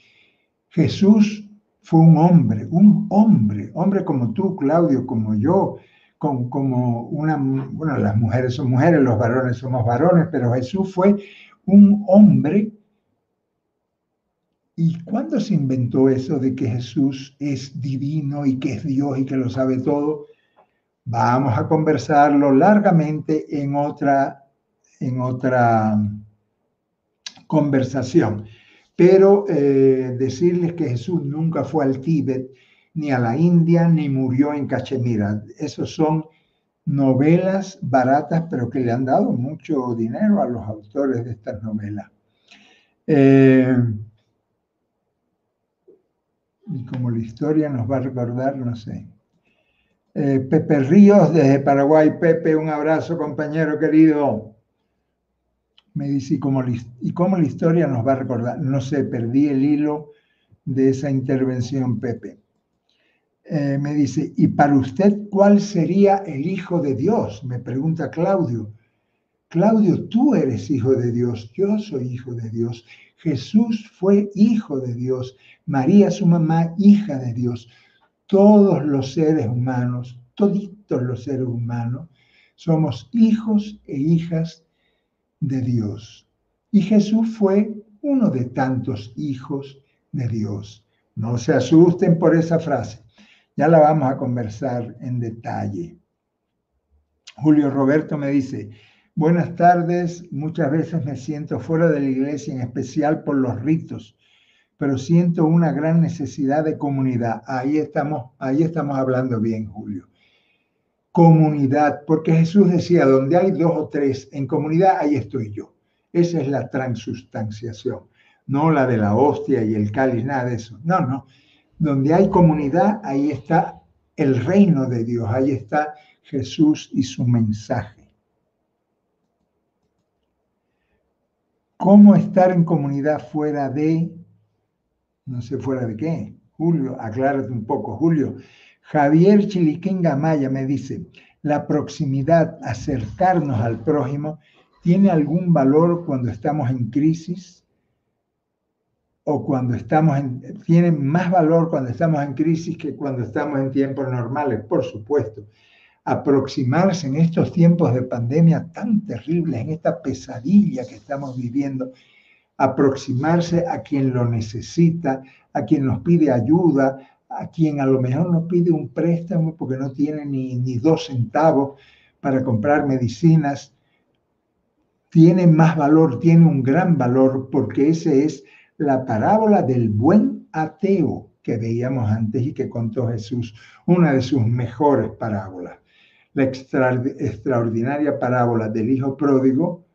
Jesús fue un hombre, un hombre, hombre como tú, Claudio, como yo, como una, bueno, las mujeres son mujeres, los varones somos varones, pero Jesús fue un hombre. ¿Y cuándo se inventó eso de que Jesús es divino y que es Dios y que lo sabe todo? Vamos a conversarlo largamente en otra, en otra conversación. Pero eh, decirles que Jesús nunca fue al Tíbet, ni a la India, ni murió en Cachemira. Esos son novelas baratas, pero que le han dado mucho dinero a los autores de estas novelas. Eh, y como la historia nos va a recordar, no sé. Eh, Pepe Ríos desde Paraguay. Pepe, un abrazo, compañero querido. Me dice, ¿y cómo, ¿y cómo la historia nos va a recordar? No sé, perdí el hilo de esa intervención, Pepe. Eh, me dice, ¿y para usted cuál sería el Hijo de Dios? Me pregunta Claudio. Claudio, tú eres hijo de Dios, yo soy hijo de Dios. Jesús fue hijo de Dios, María su mamá, hija de Dios. Todos los seres humanos, toditos los seres humanos, somos hijos e hijas de Dios. Y Jesús fue uno de tantos hijos de Dios. No se asusten por esa frase. Ya la vamos a conversar en detalle. Julio Roberto me dice, buenas tardes, muchas veces me siento fuera de la iglesia, en especial por los ritos, pero siento una gran necesidad de comunidad. Ahí estamos, ahí estamos hablando bien, Julio. Comunidad, porque Jesús decía, donde hay dos o tres en comunidad, ahí estoy yo. Esa es la transustanciación, no la de la hostia y el cáliz, nada de eso. No, no. Donde hay comunidad, ahí está el reino de Dios, ahí está Jesús y su mensaje. ¿Cómo estar en comunidad fuera de, no sé fuera de qué? Julio, aclárate un poco, Julio. Javier Chiliquenga Maya me dice, la proximidad, acercarnos al prójimo, ¿tiene algún valor cuando estamos en crisis? o cuando estamos en, tienen más valor cuando estamos en crisis que cuando estamos en tiempos normales, por supuesto. Aproximarse en estos tiempos de pandemia tan terribles, en esta pesadilla que estamos viviendo, aproximarse a quien lo necesita, a quien nos pide ayuda, a quien a lo mejor nos pide un préstamo porque no tiene ni, ni dos centavos para comprar medicinas, tiene más valor, tiene un gran valor porque ese es la parábola del buen ateo que veíamos antes y que contó Jesús, una de sus mejores parábolas. La extraordinaria parábola del hijo pródigo,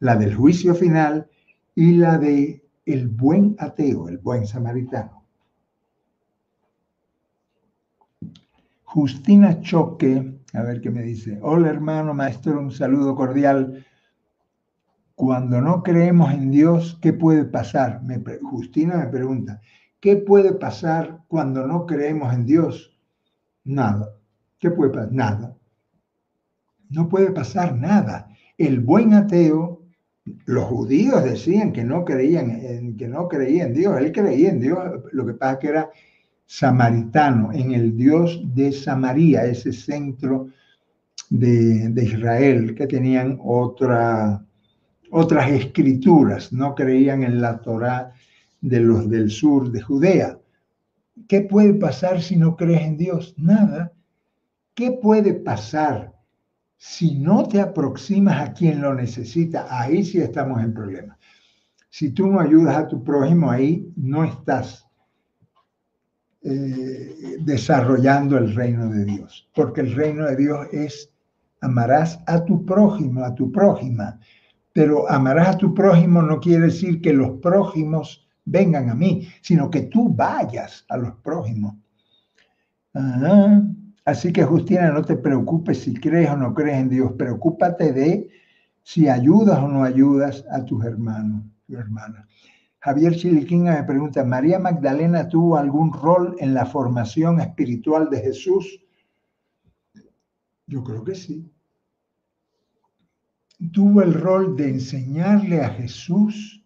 la del juicio final y la de el buen ateo, el buen samaritano. Justina Choque, a ver qué me dice. Hola hermano, maestro, un saludo cordial. Cuando no creemos en Dios, ¿qué puede pasar? Justina me pregunta, ¿qué puede pasar cuando no creemos en Dios? nada. ¿Qué puede pasar? Nada. No puede pasar nada. El buen ateo, los judíos decían que no creían en, que no creían en Dios. Él creía en Dios. Lo que pasa que era samaritano, en el Dios de Samaria, ese centro de, Israel, que tenían otra, otras escrituras, no creían en la Torá de los del sur de Judea. ¿Qué puede pasar si no crees en Dios? Nada. ¿Qué puede pasar si no te aproximas a quien lo necesita? Ahí sí estamos en problemas. Si tú no ayudas a tu prójimo, ahí no estás eh, desarrollando el reino de Dios, porque el reino de Dios es amarás a tu prójimo, a tu prójima, pero amarás a tu prójimo no quiere decir que los prójimos vengan a mí, sino que tú vayas a los prójimos. Así que Justina, no te preocupes si crees o no crees en Dios, preocúpate de si ayudas o no ayudas a tus hermanos, tu hermana. Javier Chiliquinga me pregunta, ¿María Magdalena tuvo algún rol en la formación espiritual de Jesús? Yo creo que sí. Tuvo el rol de enseñarle a Jesús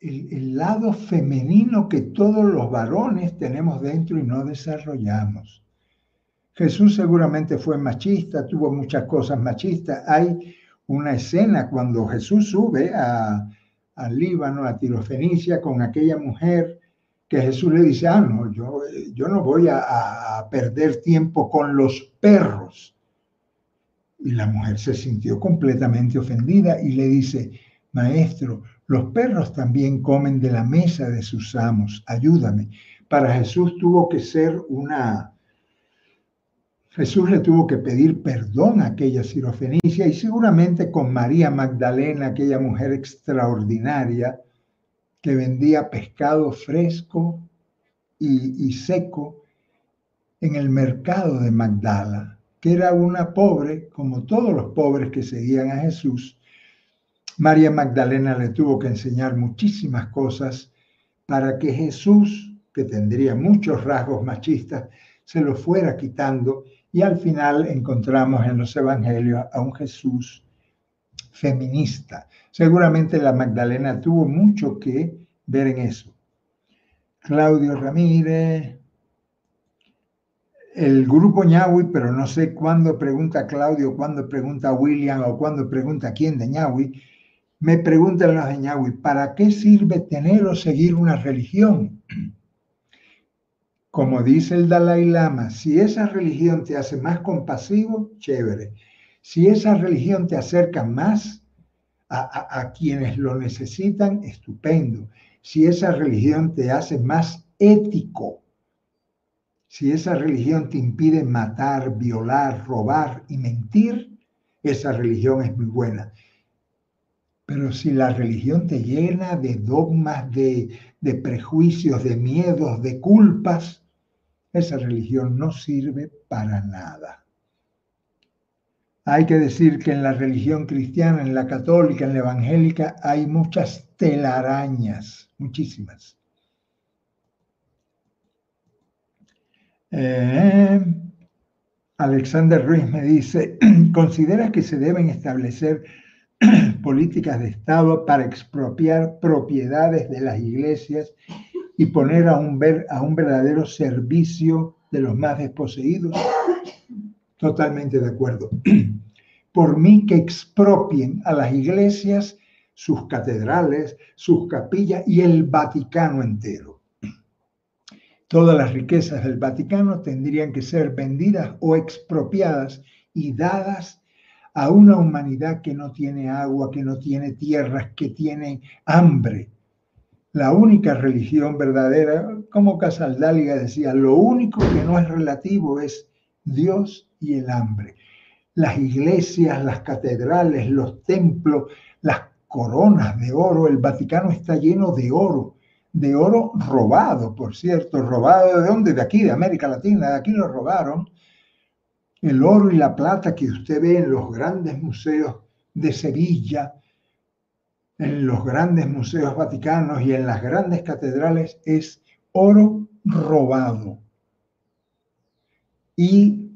el, lado femenino que todos los varones tenemos dentro y no desarrollamos. Jesús seguramente fue machista, tuvo muchas cosas machistas. Hay una escena cuando Jesús sube a, al Líbano, a Tirofenicia, con aquella mujer que Jesús le dice, ah, no, yo, yo no voy a perder tiempo con los perros. Y la mujer se sintió completamente ofendida y le dice, maestro, los perros también comen de la mesa de sus amos, ayúdame. Para Jesús tuvo que ser una, Jesús le tuvo que pedir perdón a aquella sirofenicia y seguramente con María Magdalena, aquella mujer extraordinaria que vendía pescado fresco y, seco en el mercado de Magdala, que era una pobre, como todos los pobres que seguían a Jesús. María Magdalena le tuvo que enseñar muchísimas cosas para que Jesús, que tendría muchos rasgos machistas, se lo fuera quitando y al final encontramos en los evangelios a un Jesús feminista. Seguramente la Magdalena tuvo mucho que ver en eso. Claudio Ramírez, el grupo Ñahui, pero no sé cuándo pregunta Claudio, cuándo pregunta William o cuándo pregunta quién de Ñahui, me preguntan los de Ñahui, ¿para qué sirve tener o seguir una religión? Como dice el Dalai Lama, si esa religión te hace más compasivo, chévere. Si esa religión te acerca más a, quienes lo necesitan, estupendo. Si esa religión te hace más ético, si esa religión te impide matar, violar, robar y mentir, esa religión es muy buena. Pero si la religión te llena de dogmas, de, de prejuicios, de miedos, de culpas, esa religión no sirve para nada. Hay que decir que en la religión cristiana, en la católica, en la evangélica, hay muchas telarañas, muchísimas. Eh, Alexander Ruiz me dice, [clears throat] ¿considera que se deben establecer [clears throat] políticas de Estado para expropiar propiedades de las iglesias y poner a un, ver, a un verdadero servicio de los más desposeídos? Totalmente de acuerdo. [clears throat] Por mí que expropien a las iglesias sus catedrales, sus capillas y el Vaticano entero. [clears throat] Todas las riquezas del Vaticano tendrían que ser vendidas o expropiadas y dadas a una humanidad que no tiene agua, que no tiene tierras, que tiene hambre, la única religión verdadera, como Casaldáliga decía, lo único que no es relativo es Dios y el hambre. Las iglesias, las catedrales, los templos, las coronas de oro, el Vaticano está lleno de oro, de oro robado, por cierto, robado de dónde? De aquí, de América Latina, de aquí lo robaron. El oro y la plata que usted ve en los grandes museos de Sevilla, en los grandes museos vaticanos y en las grandes catedrales es oro robado. Y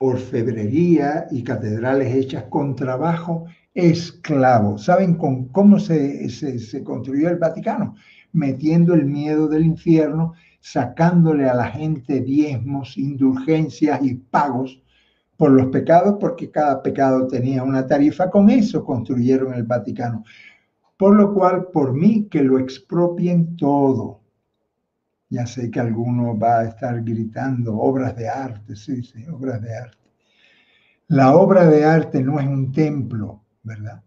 orfebrería y catedrales hechas con trabajo esclavo. ¿Saben con cómo se, se, construyó el Vaticano? Metiendo el miedo del infierno, sacándole a la gente diezmos, indulgencias y pagos por los pecados, porque cada pecado tenía una tarifa. Con eso construyeron el Vaticano. Por lo cual, por mí, que lo expropien todo. Ya sé que alguno va a estar gritando obras de arte, sí, sí, obras de arte. La obra de arte no es un templo, ¿verdad?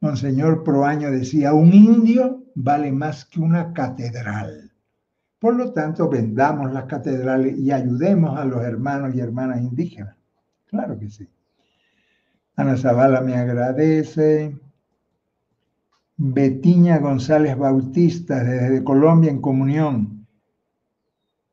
Monseñor Proaño decía, un indio vale más que una catedral. Por lo tanto, vendamos las catedrales y ayudemos a los hermanos y hermanas indígenas. Claro que sí. Ana Zavala me agradece. Betiña González Bautista, desde Colombia en comunión.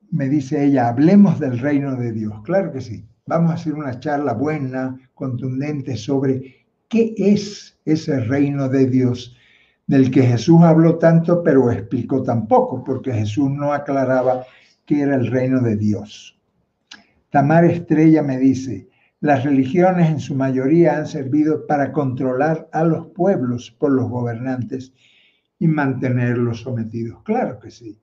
Me dice ella, hablemos del reino de Dios. Claro que sí. Vamos a hacer una charla buena, contundente sobre ¿Qué es ese reino de Dios del que Jesús habló tanto, pero explicó tan poco? Porque Jesús no aclaraba qué era el reino de Dios. Tamar Estrella me dice, las religiones en su mayoría han servido para controlar a los pueblos por los gobernantes y mantenerlos sometidos. Claro que sí.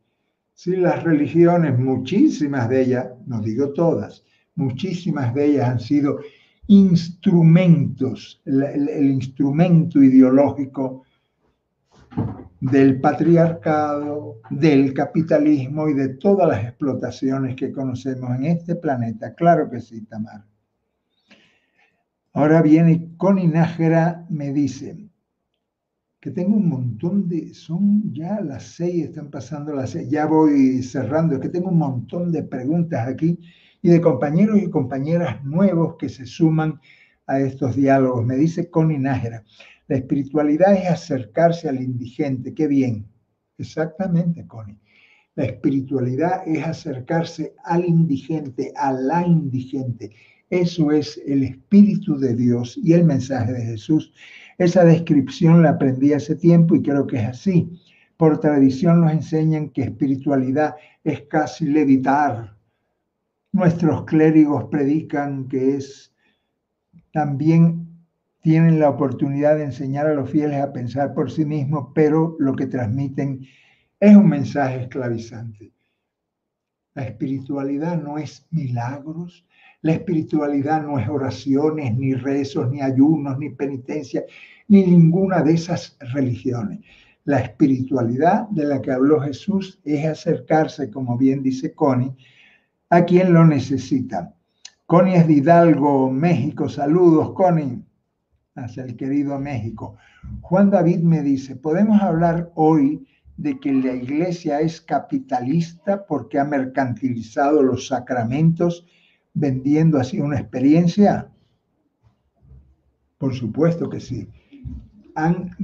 Sí, las religiones, muchísimas de ellas, no digo todas, muchísimas de ellas han sido instrumentos, el, instrumento ideológico del patriarcado, del capitalismo y de todas las explotaciones que conocemos en este planeta. Claro que sí, Tamar. Ahora viene Connie me dice que tengo un montón de, son ya las seis, están pasando las seis, ya voy cerrando, es que tengo un montón de preguntas aquí y de compañeros y compañeras nuevos que se suman a estos diálogos. Me dice Connie Nájera, la espiritualidad es acercarse al indigente. Qué bien. Exactamente, Connie. La espiritualidad es acercarse al indigente, a la indigente. Eso es el Espíritu de Dios y el mensaje de Jesús. Esa descripción la aprendí hace tiempo y creo que es así. Por tradición nos enseñan que espiritualidad es casi levitar, Nuestros clérigos predican que es también tienen la oportunidad de enseñar a los fieles a pensar por sí mismos, pero lo que transmiten es un mensaje esclavizante. La espiritualidad no es milagros, la espiritualidad no es oraciones, ni rezos, ni ayunos, ni penitencia, ni ninguna de esas religiones. La espiritualidad de la que habló Jesús es acercarse, como bien dice Connie, a quien lo necesita. Connie es de Hidalgo, México. Saludos, Connie, hacia el querido México. Juan David me dice, ¿podemos hablar hoy de que la iglesia es capitalista porque ha mercantilizado los sacramentos vendiendo así una experiencia? Por supuesto que sí. Han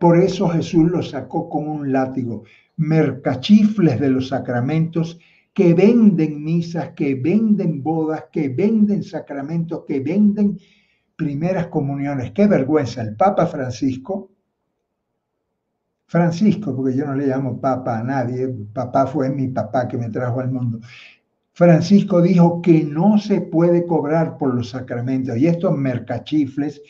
Por eso Jesús lo sacó con un látigo. Mercachifles de los sacramentos que venden misas, que venden bodas, que venden sacramentos, que venden primeras comuniones. Qué vergüenza. El Papa Francisco, Francisco, porque yo no le llamo Papa a nadie, papá fue mi papá que me trajo al mundo. Francisco dijo que no se puede cobrar por los sacramentos y estos mercachifles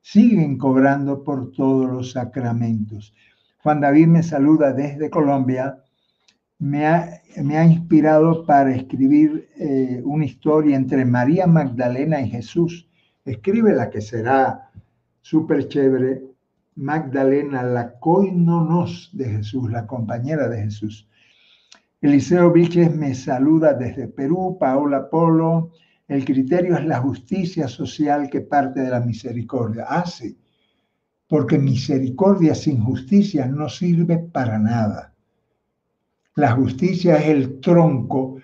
siguen cobrando por todos los sacramentos. Juan David me saluda desde Colombia me ha, inspirado para escribir eh, una historia entre María Magdalena y Jesús. Escribe la que será súper chévere. Magdalena, la coinonos de Jesús, la compañera de Jesús. Eliseo Vilches me saluda desde Perú, Paola Polo. El criterio es la justicia social que parte de la misericordia. Ah, sí, porque misericordia sin justicia no sirve para nada. La justicia es el tronco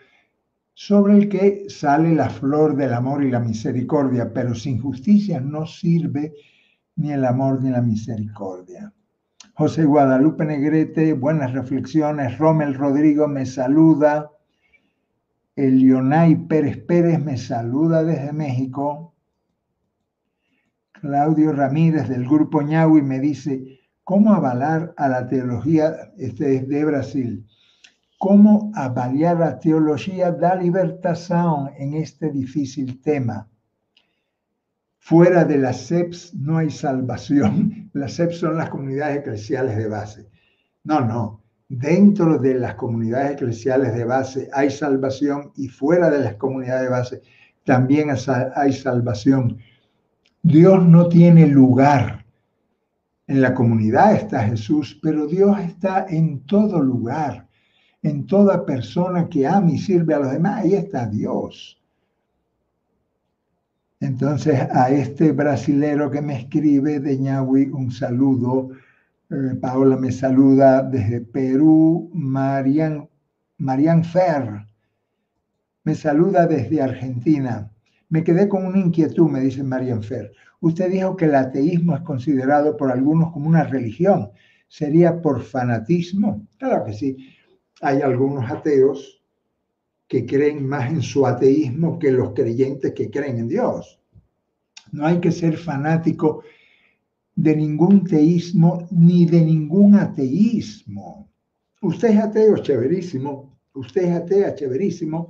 sobre el que sale la flor del amor y la misericordia, pero sin justicia no sirve ni el amor ni la misericordia. José Guadalupe Negrete, buenas reflexiones. Rommel Rodrigo me saluda. Elionay Pérez Pérez me saluda desde México. Claudio Ramírez del Grupo Ñahui me dice, ¿cómo avalar a la teología este es de Brasil? cómo avaliar la teología da libertación en este difícil tema. Fuera de las SEPs no hay salvación. [laughs] Las SEPs son las comunidades eclesiales de base. No, no. Dentro de las comunidades eclesiales de base hay salvación y fuera de las comunidades de base también hay salvación. Dios no tiene lugar. En la comunidad está Jesús, pero Dios está en todo lugar, en toda persona que ama y sirve a los demás. Ahí está Dios. Entonces, a este brasilero que me escribe de Ñahui, un saludo. Eh, Paola me saluda desde Perú. Marian, Marian Fer me saluda desde Argentina. Me quedé con una inquietud, me dice Marian Fer. Usted dijo que el ateísmo es considerado por algunos como una religión. ¿Sería por fanatismo? Claro que sí. Hay algunos ateos que creen más en su ateísmo que los creyentes que creen en Dios. No hay que ser fanático de ningún teísmo ni de ningún ateísmo. Usted es ateo, chéverísimo. Usted es atea, chéverísimo.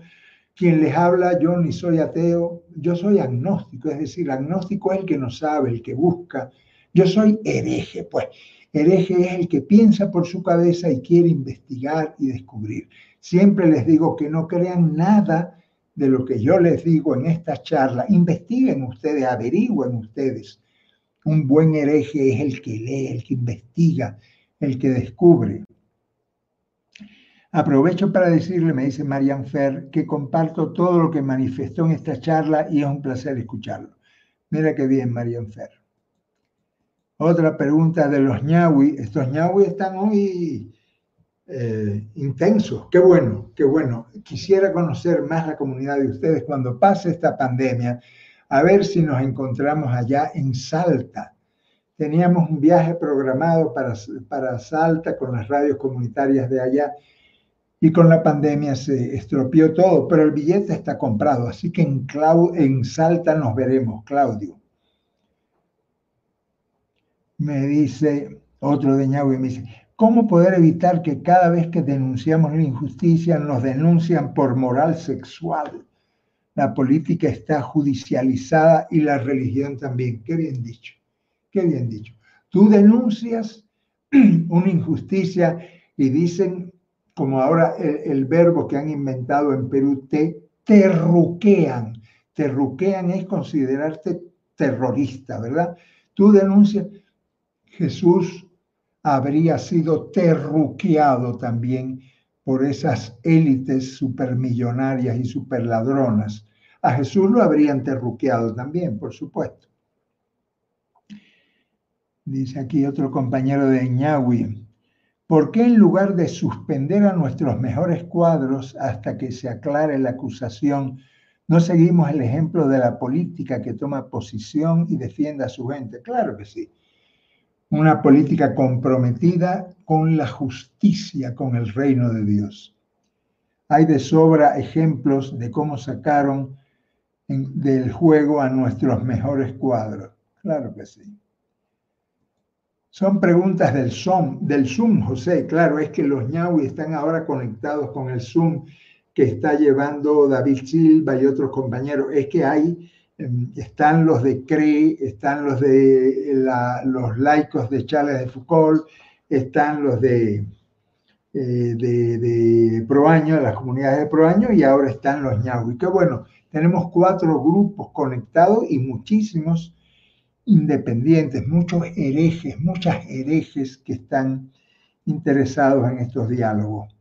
Quien les habla, yo ni soy ateo, yo soy agnóstico, es decir, agnóstico es el que no sabe, el que busca. Yo soy hereje, pues. Hereje es el que piensa por su cabeza y quiere investigar y descubrir. Siempre les digo que no crean nada de lo que yo les digo en esta charla. Investiguen ustedes, averigüen ustedes. Un buen hereje es el que lee, el que investiga, el que descubre. Aprovecho para decirle, me dice Marian Fer, que comparto todo lo que manifestó en esta charla y es un placer escucharlo. Mira qué bien, Marian Fer. Otra pregunta de los ñawi. Estos ñawi están hoy eh, intensos. Qué bueno, qué bueno. Quisiera conocer más la comunidad de ustedes cuando pase esta pandemia, a ver si nos encontramos allá en Salta. Teníamos un viaje programado para, para Salta con las radios comunitarias de allá y con la pandemia se estropeó todo, pero el billete está comprado, así que en, en Salta nos veremos, Claudio me dice otro de Ñahui, me dice, ¿cómo poder evitar que cada vez que denunciamos la injusticia nos denuncian por moral sexual? La política está judicializada y la religión también. Qué bien dicho, qué bien dicho. Tú denuncias [clears throat] una injusticia y dicen, como ahora el, verbo que han inventado en Perú, te terruquean. Terruquean es considerarte terrorista, ¿verdad? Tú denuncias, Jesús habría sido terruqueado también por esas élites supermillonarias y superladronas. A Jesús lo habrían terruqueado también, por supuesto. Dice aquí otro compañero de Ñahui, ¿por qué en lugar de suspender a nuestros mejores cuadros hasta que se aclare la acusación, no seguimos el ejemplo de la política que toma posición y defiende a su gente? Claro que sí una política comprometida con la justicia, con el reino de Dios. Hay de sobra ejemplos de cómo sacaron del juego a nuestros mejores cuadros. Claro que sí. Son preguntas del Zoom, del Zoom, José. Claro, es que los ñaui están ahora conectados con el Zoom que está llevando David Silva y otros compañeros. Es que hay están los de CRE, están los de los laicos de Charles de Foucault, están los de, eh, de, de, Proaño, las comunidades de Proaño, y ahora están los ñahui. Qué bueno, tenemos cuatro grupos conectados y muchísimos independientes, muchos herejes, muchas herejes que están interesados en estos diálogos.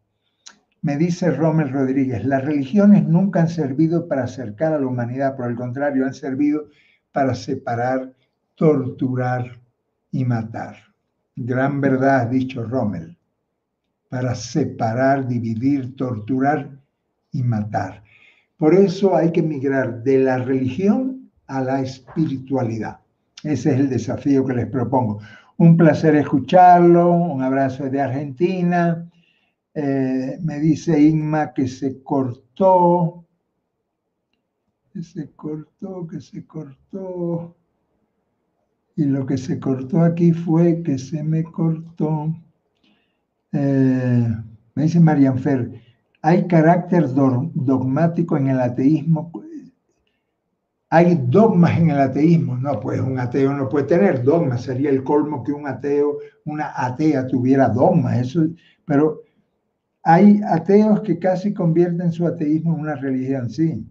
Me dice Rommel Rodríguez, las religiones nunca han servido para acercar a la humanidad, por el contrario, han servido para separar, torturar y matar. Gran verdad, ha dicho Rommel, para separar, dividir, torturar y matar. Por eso hay que migrar de la religión a la espiritualidad. Ese es el desafío que les propongo. Un placer escucharlo, un abrazo desde Argentina eh, me dice Inma que se cortó, que se cortó, que se cortó. Y lo que se cortó aquí fue que se me cortó. Eh, Me dice Marian Fer, hay carácter dogmático en el ateísmo. Hay dogmas en el ateísmo. No, pues un ateo no puede tener dogmas. Sería el colmo que un ateo, una atea tuviera dogmas. Eso, pero hay ateos que casi convierten su ateísmo en una religión, sí.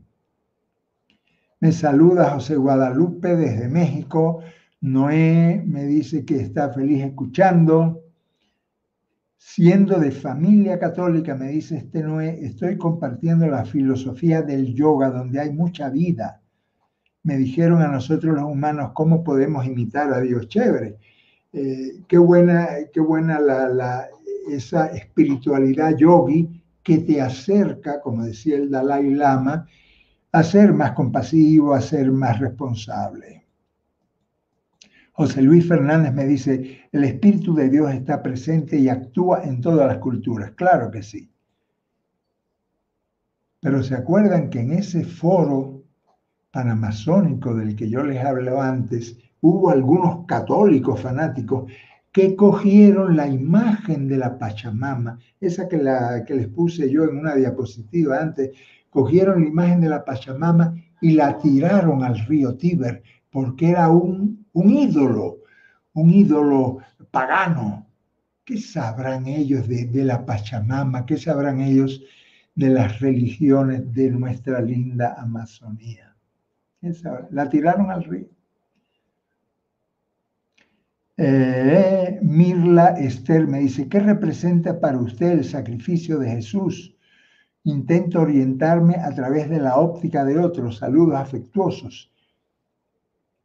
Me saluda José Guadalupe desde México. Noé me dice que está feliz escuchando. Siendo de familia católica, me dice este Noé, estoy compartiendo la filosofía del yoga donde hay mucha vida. Me dijeron a nosotros los humanos cómo podemos imitar a Dios. Chévere. Eh, qué buena, qué buena la, esa espiritualidad yogi que te acerca, como decía el Dalai Lama, a ser más compasivo, a ser más responsable. José Luis Fernández me dice, el Espíritu de Dios está presente y actúa en todas las culturas. Claro que sí. Pero se acuerdan que en ese foro panamazónico del que yo les hablaba antes, hubo algunos católicos fanáticos que cogieron la imagen de la Pachamama, esa que, la, que les puse yo en una diapositiva antes, cogieron la imagen de la Pachamama y la tiraron al río Tíber, porque era un, un ídolo, un ídolo pagano. ¿Qué sabrán ellos de, de la Pachamama? ¿Qué sabrán ellos de las religiones de nuestra linda Amazonía? La tiraron al río. Eh, Mirla Esther me dice, ¿qué representa para usted el sacrificio de Jesús? Intento orientarme a través de la óptica de otros. Saludos afectuosos.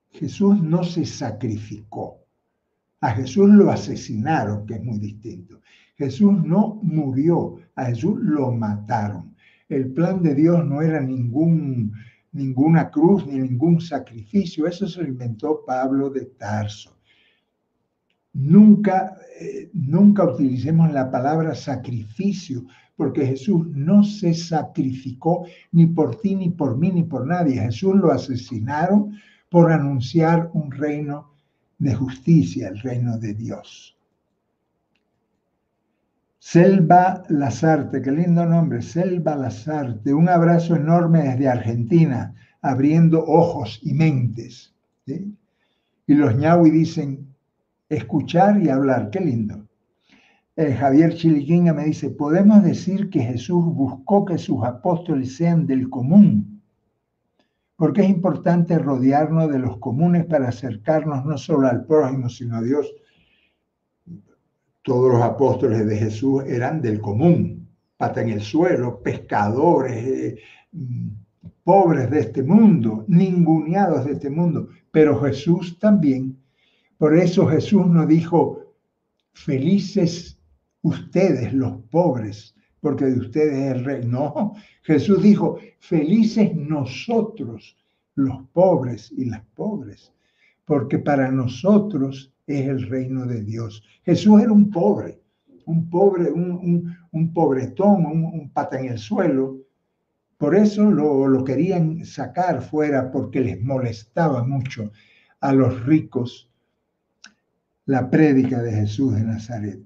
Jesús no se sacrificó. A Jesús lo asesinaron, que es muy distinto. Jesús no murió, a Jesús lo mataron. El plan de Dios no era ningún, ninguna cruz ni ningún sacrificio. Eso se lo inventó Pablo de Tarso. Nunca, eh, nunca utilicemos la palabra sacrificio, porque Jesús no se sacrificó ni por ti, ni por mí, ni por nadie. Jesús lo asesinaron por anunciar un reino de justicia, el reino de Dios. Selva Lazarte, qué lindo nombre, Selva Lazarte. Un abrazo enorme desde Argentina, abriendo ojos y mentes. Y los ñaui dicen, escuchar y hablar. Qué lindo. Eh, Javier Chiliquinga me dice, podemos decir que Jesús buscó que sus apóstoles sean del común, porque es importante rodearnos de los comunes para acercarnos no solo al prójimo, sino a Dios. Todos los apóstoles de Jesús eran del común, pata en el suelo, pescadores, eh, pobres de este mundo, ninguneados de este mundo, pero Jesús también por eso Jesús no dijo, felices ustedes los pobres, porque de ustedes es el rey. No, Jesús dijo, felices nosotros los pobres y las pobres, porque para nosotros es el reino de Dios. Jesús era un pobre, un pobre, un, un, pobretón, un, pata en el suelo. Por eso lo, lo querían sacar fuera, porque les molestaba mucho a los ricos la prédica de Jesús de Nazaret.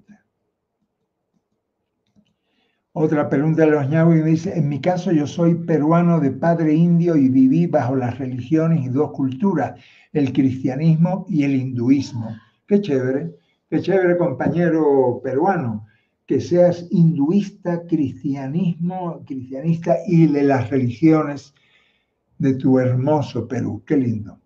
Otra pregunta de los ñaui me dice, en mi caso yo soy peruano de padre indio y viví bajo las religiones y dos culturas, el cristianismo y el hinduismo. Qué chévere, qué chévere compañero peruano, que seas hinduista, cristianismo, cristianista y de las religiones de tu hermoso Perú. Qué lindo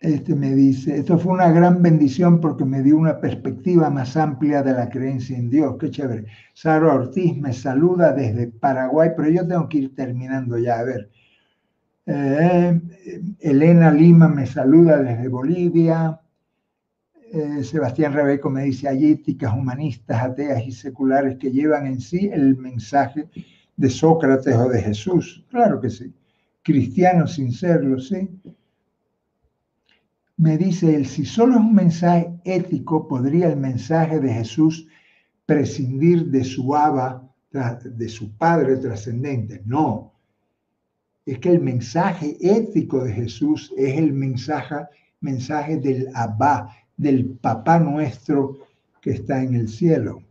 este me dice, esto fue una gran bendición porque me dio una perspectiva más amplia de la creencia en Dios. Qué chévere. Sara Ortiz me saluda desde Paraguay, pero yo tengo que ir terminando ya. A ver. Eh, Elena Lima me saluda desde Bolivia. Eh, Sebastián Rebeco me dice, hay éticas humanistas, ateas y seculares que llevan en sí el mensaje de Sócrates o de Jesús. Claro que sí. Cristianos sin serlo, sí me dice él, si solo es un mensaje ético, podría el mensaje de Jesús prescindir de su Abba, de su Padre trascendente. No, es que el mensaje ético de Jesús es el mensaje, mensaje del Abba, del Papá nuestro que está en el cielo.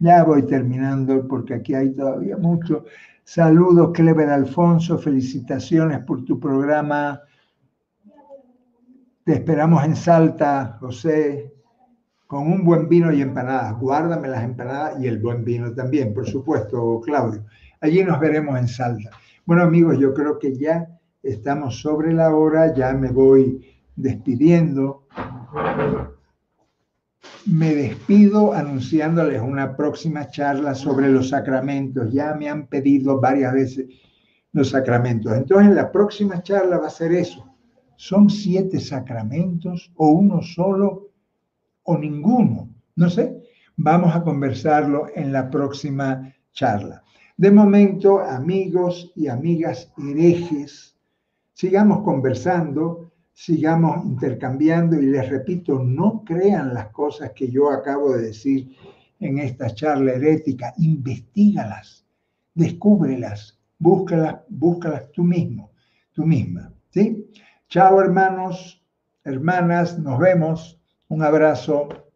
Ya voy terminando porque aquí hay todavía mucho. Saludos, Clever Alfonso, felicitaciones por tu programa. Te esperamos en Salta, José, con un buen vino y empanadas. Guárdame las empanadas y el buen vino también, por supuesto, Claudio. Allí nos veremos en Salta. Bueno, amigos, yo creo que ya estamos sobre la hora, ya me voy despidiendo. Me despido anunciándoles una próxima charla sobre los sacramentos. Ya me han pedido varias veces los sacramentos. Entonces, la próxima charla va a ser eso. ¿Son siete sacramentos o uno solo o ninguno? No sé. Vamos a conversarlo en la próxima charla. De momento, amigos y amigas herejes, sigamos conversando, sigamos intercambiando y les repito, no crean las cosas que yo acabo de decir en esta charla herética, investigalas, descúbrelas, búscalas, búscalas tú mismo, tú misma. ¿sí? Chao hermanos, hermanas, nos vemos, un abrazo.